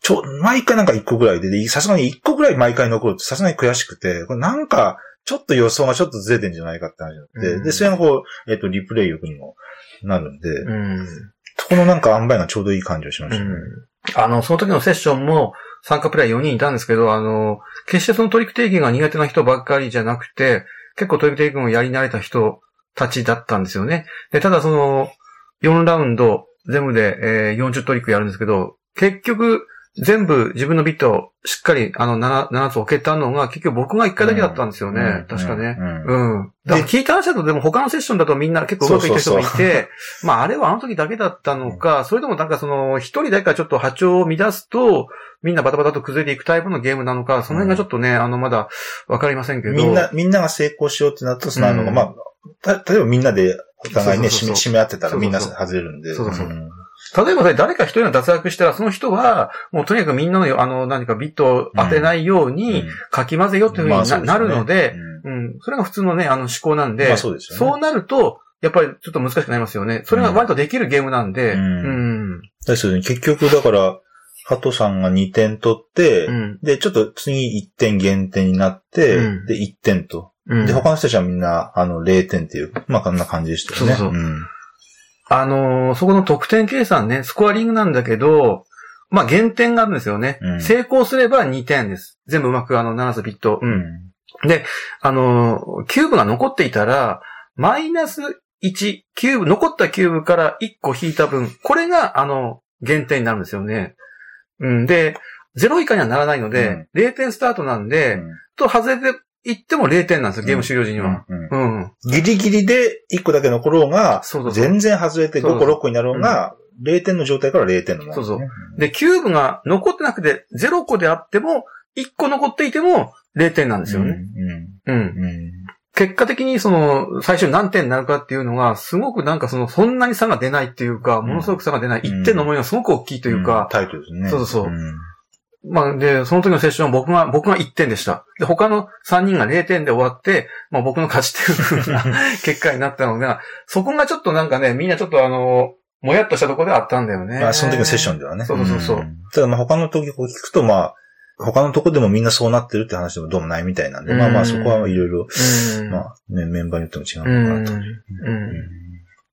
ちょ、毎回なんか1個ぐらいで、でさすがに1個ぐらい毎回残るとさすがに悔しくて、これなんか、ちょっと予想がちょっとずれてんじゃないかって話になって、うんで、それがこう、えっと、リプレイ欲にもなるんで、うん。そこのなんか塩梅がちょうどいい感じがしましたね。あの、その時のセッションも参加プレイヤー4人いたんですけど、あの、決してそのトリックテイキングが苦手な人ばっかりじゃなくて、結構トリックテイキングをやり慣れた人たちだったんですよね。で、ただその、4ラウンド全部で、えー40トリックやるんですけど、結局、全部自分のビットをしっかりあの 7, 7つ置けたのが結局僕が1回だけだったんですよね。うん確かね。うんうん。だから聞いた話だとでも他のセッションだとみんな結構うまくいってる人もいて、そうそうまああれはあの時だけだったのか、それともなんかその一人誰かちょっと波長を乱すと、みんなバタバタと崩れていくタイプのゲームなのか、その辺がちょっとね、あのまだわかりませんけど。みんな、みんなが成功しようってなると、そのあの、うんまあ、た例えばみんなでお互いね、締め、合ってたらみんなそうそう外れるんで。そうそうそうん例えばね誰か一人が脱落したら、その人は、もうとにかくみんなの、あの、何かビットを当てないように、かき混ぜよっていうふうにな,、るので、うんうん、それが普通のね、あの思考なんで、まあそうですよねそうなると、やっぱりちょっと難しくなりますよね。それが割とできるゲームなんで、ううんん。ですよね。結局、だから、ハトさんが2点取って、うん。で、ちょっと次1点減点になって、うんで、1点と。うんで、他の人たちはみんな、あの、0点っていう、まあ、こんな感じでしたよね。そうそうんあのーそこの得点計算ね、スコアリングなんだけど、まあ減点があるんですよね。うん成功すれば2点です。全部うまくあの7つビッド。う。うんん。で、あのー、キューブが残っていたら、マイナス1、キューブ、残ったキューブから1個引いた分、これが、あの、減点になるんですよね。うん。で、0以下にはならないので、0点スタートなんで、と外れていっても0点なんですよ、ゲーム終了時には。うんうんうん。ギリギリで1個だけ残ろうが、そうそうそう全然外れて5個6個になろうが、0点の状態から0点のものですね。で、キューブが残ってなくて、0個であっても、1個残っていても0点なんですよね。うん。結果的にその、最初に何点になるかっていうのが、すごくなんかその、そんなに差が出ないっていうか、ものすごく差が出ない。うん1点の思いがすごく大きいというか、タイトルですね。そうそうそうんまあ、で、その時のセッションは僕が、僕が1点でした。で、他の3人が0点で終わって、まあ僕の勝ちっていう風な [laughs] 結果になったのが、そこがちょっとなんかね、みんなちょっとあの、もやっとしたところであったんだよね。まあ、その時のセッションではね。そうそうそう。んただ、まあ、他の時こう聞くと、まあ、他のとこでもみんなそうなってるって話でもどうもないみたいなんで、うんまあまあ、そこはいろいろ、うん。まあ、ね、メンバーによっても違う。うのかなと。うん。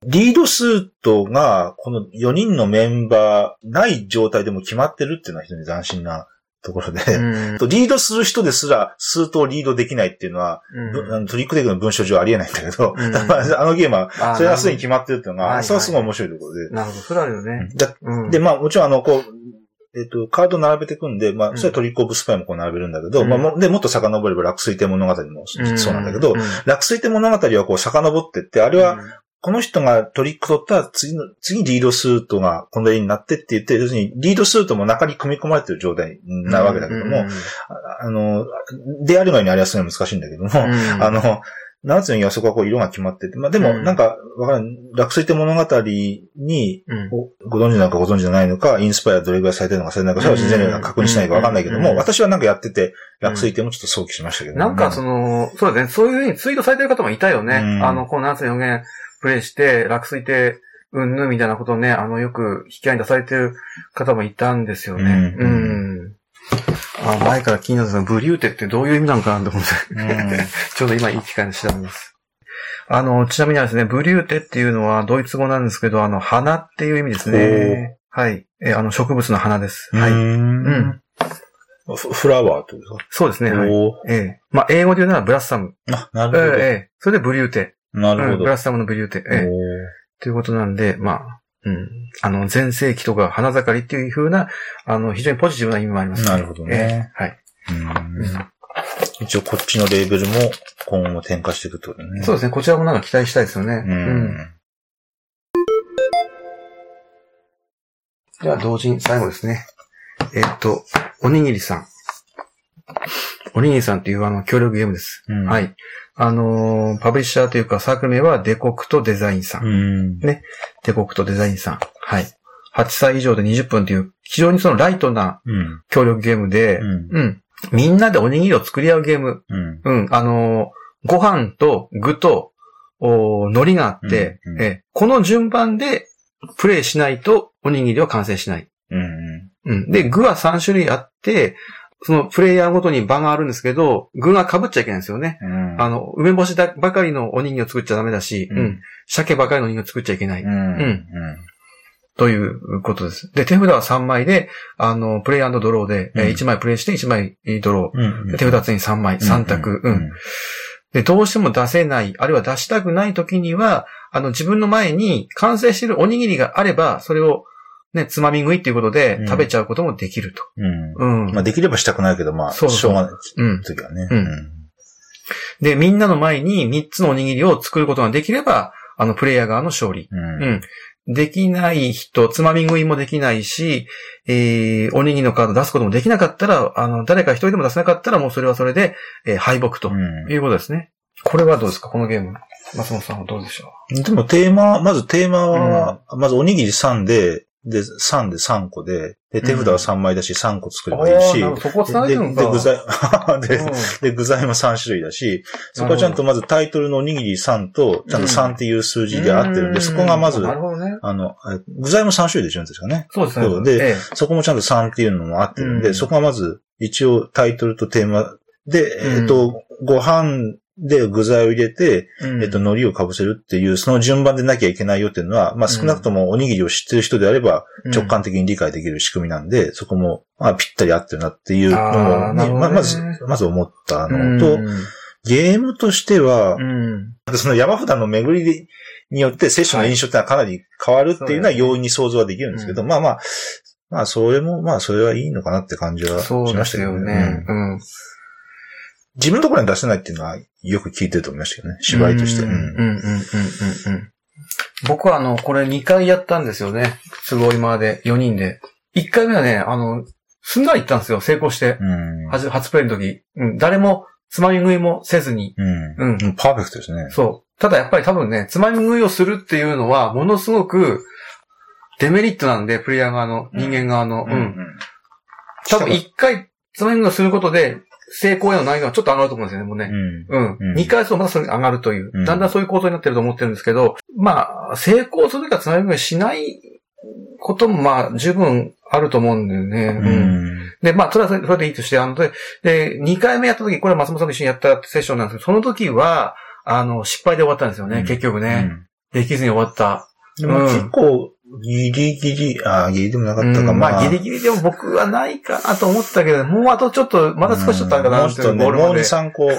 リードスートが、この4人のメンバーない状態でも決まってるっていうのは非常に斬新なところで、うん。と [laughs] リードする人ですら、スートをリードできないっていうのは、ぶあのトリックテイクの文法上ありえないんだけど、うん。[laughs] まああのゲームは、あそれはすでに決まってるっていうのが、それはすごい面白いところで。なるほど、それあるよね。だうん。で、まあもちろんあの、こう、えっ、と、カード並べていくんで、まあ、うん。それはトリックオブスパイもこう並べるんだけど、うん。まあも、で、もっと遡れば落水天物語もそうなんだけど、うん。落水天物語はこう遡ってって、あれは、この人がトリック取ったら次の、次リードスートがこの例になってって言って、要するにリードスートも中に組み込まれてる状態なわけだけども、うんああの、であるのにあれはすごい難しいんだけども、うん。あの、七つのにはそこはこう色が決まってて、まあでもうん。なんか、わからん、落水天物語に、うん。ごご存知なのかご存知じゃないのか、インスパイアどれぐらいされてるのかされてないのか、全然確認しないかわかんないけども、うん。私はなんかやってて、落水天もちょっと想起しましたけど、なんかその、そうだね、そういうふうにツイートされてる方もいたよね。うん。あの、この7つの予言プレイして、落水て、うんぬんみたいなことをね、あの、よく引き合いに出されてる方もいたんですよね。うん。うん。あ前から気になってたのブリューテってどういう意味なのかなと思って、うん [laughs] ちょうど今いい機会に調べます。あの、ちなみにはですね、ブリューテっていうのはドイツ語なんですけど、あの、花っていう意味ですね。はい。え、あの、植物の花です。はい。ううんん。フフラワーとですか？そうですね。はい。ええ。まあ、英語で言うならブラッサム。あ、なええるほど。ええ。それでブリューテ。うん、なるほど。ブラッサムのブリューテ。ええ。ということなんで、まあ、うん。あの、前世紀とか花盛りっていう風な、あの、非常にポジティブな意味もあります、なるほどねええはい。うんうん一応こっちのレーベルも今後も転化していくってことだね。そうですね。こちらもなんか期待したいですよね。うん。じゃあ、同時に最後ですね。えっと、おにぎりさん。おにぎりさんっていうあの、協力ゲームです。うんはい。あのーパブリッシャーというかサークル名はデコクトデザインさん。うん。デコクトデザインさん。はい。8歳以上で20分という、非常にそのライトなうん。協力ゲームで、うん。うん。みんなでおにぎりを作り合うゲーム。うん。うん。あのーご飯と具と、お海苔があって、うんうんえこの順番でプレイしないとおにぎりは完成しない。うん。うん。で、具は3種類あって、そのプレイヤーごとに場があるんですけど、具が被っちゃいけないんですよね。うん。あの、梅干しだばかりのおにぎりを作っちゃダメだし、うんうん。鮭ばかりのおにぎりを作っちゃいけない。うん。うん。ということです。で、手札は3枚で、あの、プレイドローで、えうん1枚プレイして1枚ドロうん。手札つに3枚、3択。うん。で、どうしても出せない、あるいは出したくない時には、あの、自分の前に完成しているおにぎりがあれば、それを、ね、つまみ食いっていうことでうん食べちゃうこともできると。うん。うん。まあ、できればしたくないけど、まあ、そうそうしょうがないうん。時はね。うんで、みんなの前に3つのおにぎりを作ることができれば、あの、プレイヤー側の勝利。うん。うん。できない人、つまみ食いもできないし、えー、おにぎりのカード出すこともできなかったら、あの、誰か一人でも出せなかったら、もうそれはそれで、えー敗北とうんいうことですね。これはどうですか？このゲーム。松本さんはどうでしょでもテーマ、まずテーマは、まずおにぎり3で、で、3で3個で、で、手札は3枚だし3個作うればいいし、あーなるほど。そこでで、具材、[laughs] で、うん。で、具材も3種類だし、そこはちゃんとまずタイトルのおにぎり3と、ちゃんと3っていう数字で合ってるんで、そこがまず、ね。あの、え具材も3種類でしょ、確かね。そうですね。でええ。そこもちゃんと3っていうのも合ってるんで、うん。そこがまず、一応タイトルとテーマで、うん。えっと、ご飯で具材を入れて、うんえっと、海苔をかぶせるっていう、その順番でなきゃいけないよっていうのは、まあ少なくともおにぎりを知ってる人であれば、直感的に理解できる仕組みなんで、そこも、まあぴったり合ってるなっていうのを、ねまあまず、まず思ったうんのと、ゲームとしてはう、ん。その山札の巡りによってセッションの印象ってのはかなり変わるっていうのは容易に想像はできるんですけど、うまあまあ、まあそれも、まあそれはいいのかなって感じはしましたけどすよねね。。うんうん。自分のところに出せないっていうのはよく聞いてると思いましたけどね。芝居として。ううんんうんうんうんうんうん。僕はあの、これ2回やったんですよね。都合今まで4人で。1回目はね、あの、すんなり行ったんですよ。成功して。うん初初プレイの時。うん。誰もつまみ食いもせずに。うんうんうんパーフェクトですね。そう。ただやっぱり多分ね、つまみ食いをするっていうのは、ものすごくデメリットなんで、プレイヤー側の、人間側の。うん。多分1回つまみ食いをすることで、成功への難易度がちょっと上がると思うんですよね、もうね。うん。うん。うん二回するとまたそれが上がるというう。んだんだんそういう構造になってると思ってるんですけど、まあ、成功するかつなぎ目しないこともまあ、十分あると思うんだよね。ううん。ん。で、まあ、それはそれでいいとして、あの、で、で、二回目やった時、これは松本さんと一緒にやったセッションなんですけど、その時は、あの、失敗で終わったんですよね、うん結局ね。できずに終わった。でもうん結構、ギリギリ、ああ、ギリでもなかったか、うんまあ、ギリギリでも僕はないかなと思ったけど、もうあとちょっと、まだ少しちょっとあるかなうもうちょっとね、もう2、ゴールまで。3個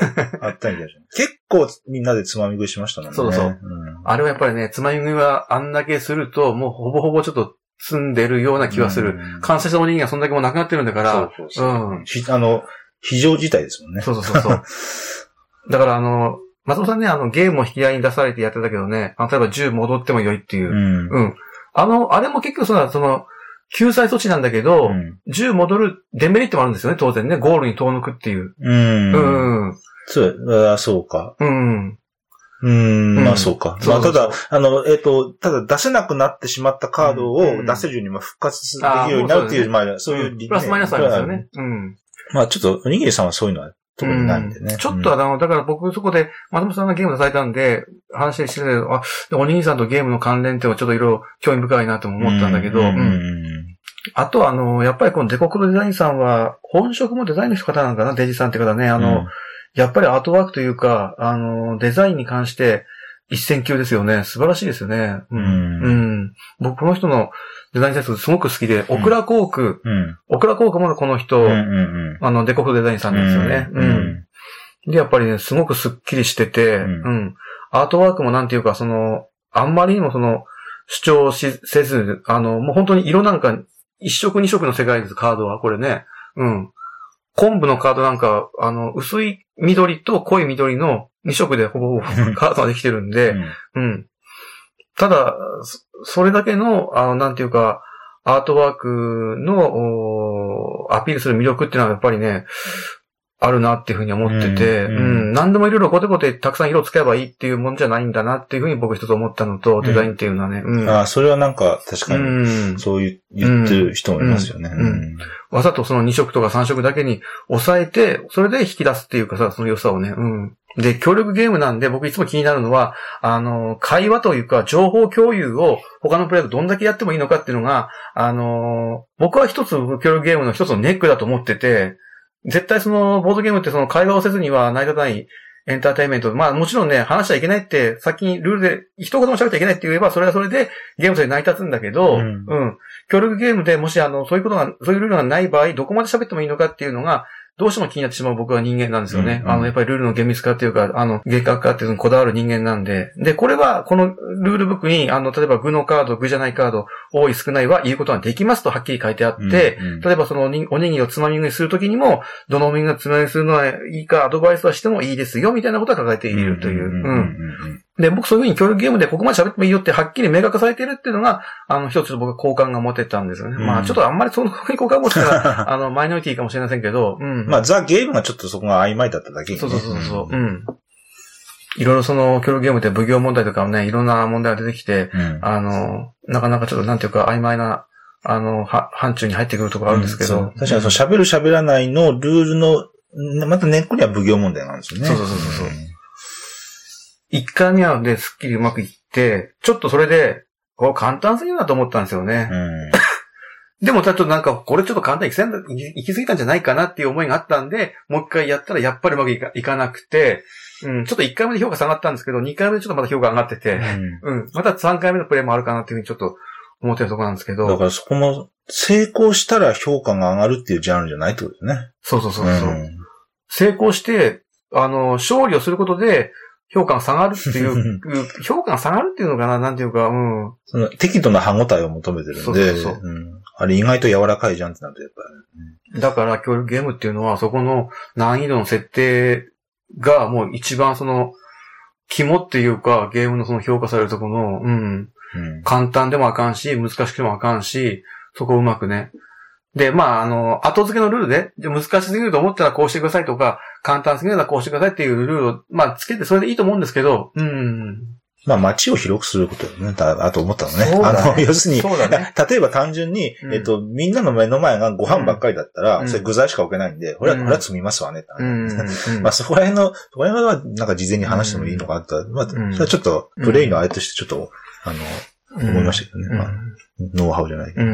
あったんじゃない [laughs] 結構みんなでつまみ食いしましたもんね。そうそううんあれはやっぱりね、つまみ食いはあんだけすると、もうほぼほぼちょっと積んでるような気はする。うん完成したおにぎりがそんだけもうなくなってるんだから、そうそうそう。うんひあの、非常事態ですもんね。そうそうそうそう。[laughs] だからあの、松本さんね、あの、ゲームを引き合いに出されてやってたけどね、あの例えば10戻っても良いっていうう。ん。うん。あの、あれも結局その、その、救済措置なんだけど、うん。10戻るデメリットもあるんですよね、当然ね。ゴールに遠のくっていう。うん。ううん。ん。そう、あそうか。うん。うん、うんまあそうか。まあただ、あの、えっ、と、ただ出せなくなってしまったカードうんを出せるようにまあ復活できるようになるっていう、まあそういう理念プラスマイナスありますよね。うん。まあちょっと、おにぎりさんはそういうのは特にないんでね。うんちょっとあの、だから僕そこで、松本さんがゲーム出されたんで、話してて、あ、でおにぎりさんとゲームの関連っていうのはちょっといろいろ興味深いなとも思ったんだけど、ううんん。あとはあの、やっぱりこのデコクロデザインさんは、本職もデザインの方なのかな、デジさんって方ね、ああの、やっぱりアートワークというか、あの、デザインに関して一線級ですよね。素晴らしいですよね。う。うんうん。僕、この人のデザインセンスすごく好きで、オクラコーク、うん。オクラコークもこの人、うん。うん。あの、デコクロデザインさんですよね。ううんん。で、やっぱりね、すごくスッキリしてて、ううんん。アートワークもなんていうか、その、あんまりにもその、主張し、せず、あの、もう本当に色なんか、一色二色の世界です、カードは。これね。うん。昆布のカードなんか、あの、薄い緑と濃い緑の二色でほぼほぼ [laughs] カードができてるんで、うん。ただ、そそれだけの、あの、なんていうか、アートワークの、アピールする魅力っていうのはやっぱりね、あるなっていうふうに思ってて、ううんん、何でもいろいろコテコテたくさん色を使えばいいっていうもんじゃないんだなっていうふうに僕一つ思ったのと、デザインっていうのはね、うん。ああ、それはなんか確かうに、んそう言言ってる人もいますよね。うんうんわざとその2色とか3色だけに抑えて、それで引き出すっていうかさ、その良さをね。うん。で、協力ゲームなんで僕いつも気になるのは、あの、会話というか情報共有を他のプレイヤーとどんだけやってもいいのかっていうのが、あの、僕は一つ協力ゲームの一つのネックだと思ってて、絶対そのボードゲームってその会話をせずには成り立たないエンターテインメント。まあもちろんね、話しちゃいけないって、先にルールで一言も喋っちゃいけないって言えば、それはそれでゲームとして成り立つんだけど、ううんん。協力ゲームでもしあの、そういうことが、そういうルールがない場合、どこまで喋ってもいいのかっていうのが、どうしても気になってしまう僕は人間なんですよね。うんあの、やっぱりルールの厳密化っていうか、あの、厳格化っていうのにこだわる人間なんで。で、これは、このルールブックに、あの、例えば具のカード、具じゃないカード、多い少ないは言うことができますとはっきり書いてあって、うん例えばそのおにぎりをつまみ食いするときにも、どのおにぎりをつまみ食いするのはいいかアドバイスはしてもいいですよ、みたいなことは書かれているという。うんうん。で、僕そういうふうに協力ゲームでここまで喋ってもいいよってはっきり明確化されているっていうのが、あの、一つ僕は好感が持てたんですよね。うんまあ、ちょっとあんまりその好感を持ってたら、[laughs] あの、マイノリティかもしれませんけど、うん。まあ、ザ・ゲームがちょっとそこが曖昧だっただけにねそうそうそうそう。うん。いろいろその、協力ゲームで奉行問題とかもね、いろんな問題が出てきて、うん。あの、なかなかちょっとなんていうか曖昧な、あの、は、範疇に入ってくるところあるんですけど。確かにその喋る喋らないのルールの、また根っこには奉行問題なんですよね。そうそうそうそう一回目はですっきりうまくいって、ちょっとそれで、こう簡単すぎるなと思ったんですよね。うん。[laughs] でも、ちょっとなんか、これちょっと簡単に行き過ぎたんじゃないかなっていう思いがあったんで、もう一回やったらやっぱりうまくいかいかなくて、うん、ちょっと1回目で評価下がったんですけど、2回目でちょっとまた評価上がってて、うんうん、また3回目のプレイもあるかなっていうふうにちょっと思ってるところなんですけど、だからそこも、成功したら評価が上がるっていうジャンルじゃないってことですね。そうそうそうそう、ん成功して、あの、勝利をすることで、評価が下がるっていう、[laughs] 評価が下がるっていうのかななんていうか、うん。その適度な歯応えを求めてるんで、そうそうそうう。ん。あれ意外と柔らかいじゃんってなるとやっぱり、だから、協力ゲームっていうのは、そこの難易度の設定がもう一番その、肝っていうか、ゲームのその評価されるところの、うん、うん。簡単でもあかんし、難しくてもあかんし、そこをうまくね。で、まあ、あの、後付けのルールで、じゃあ難しすぎると思ったらこうしてくださいとか、簡単すぎるならこうしてくださいっていうルールを、まあ、つけてそれでいいと思うんですけど、うん。まあ街を広くすることよね。だあと思ったのね。そうだね。あの、[laughs] 要するに、ね。[laughs] 例えば単純に、うん。えっと、みんなの目の前がご飯ばっかりだったら、うん。それ具材しか置けないんで、これは、うんこれは積みますわね。うなん。[laughs] まあそこら辺の、そこら辺はなんか事前に話してもいいのかなと、まあ、それはちょっと、プレイのあれとしてちょっと、あの、思いましたけどね。うん。まあノウハウじゃないけど。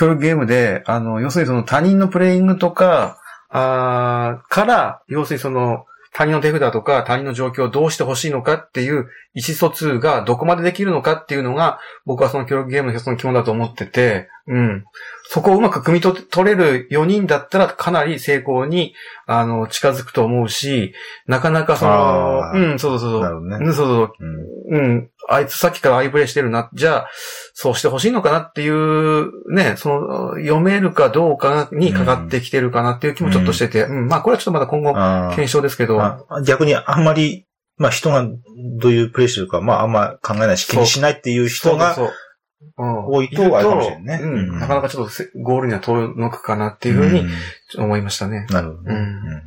協力ゲームで、あの、要するにその他人のプレイングとか、ああから、要するにその、他人の手札とか他人の状況をどうしてほしいのかっていう意思疎通がどこまでできるのかっていうのが、僕はその協力ゲームの一つの基本だと思ってて、うん。そこをうまく組み取取れる4人だったらかなり成功に、あの、近づくと思うし、なかなかそのうん、そうそうそう。なるほどねうん、そうそう。うんうん。あいつさっきからアイプレイしてるな。じゃあ、そうしてほしいのかなっていう、ね、その、読めるかどうかにかかってきてるかなっていう気もちょっとしてて、うん、まあこれはちょっとまだ今後、検証ですけど、あ逆にあんまり、まあ人がどういうプレイしてるか、まああんま考えないし気にしないっていう人がそうそううん多いとあれかもしれんね。るとうん。うん。なかなかちょっとせゴールには遠のくかなっていうふうにん。思いましたね。なるほどうん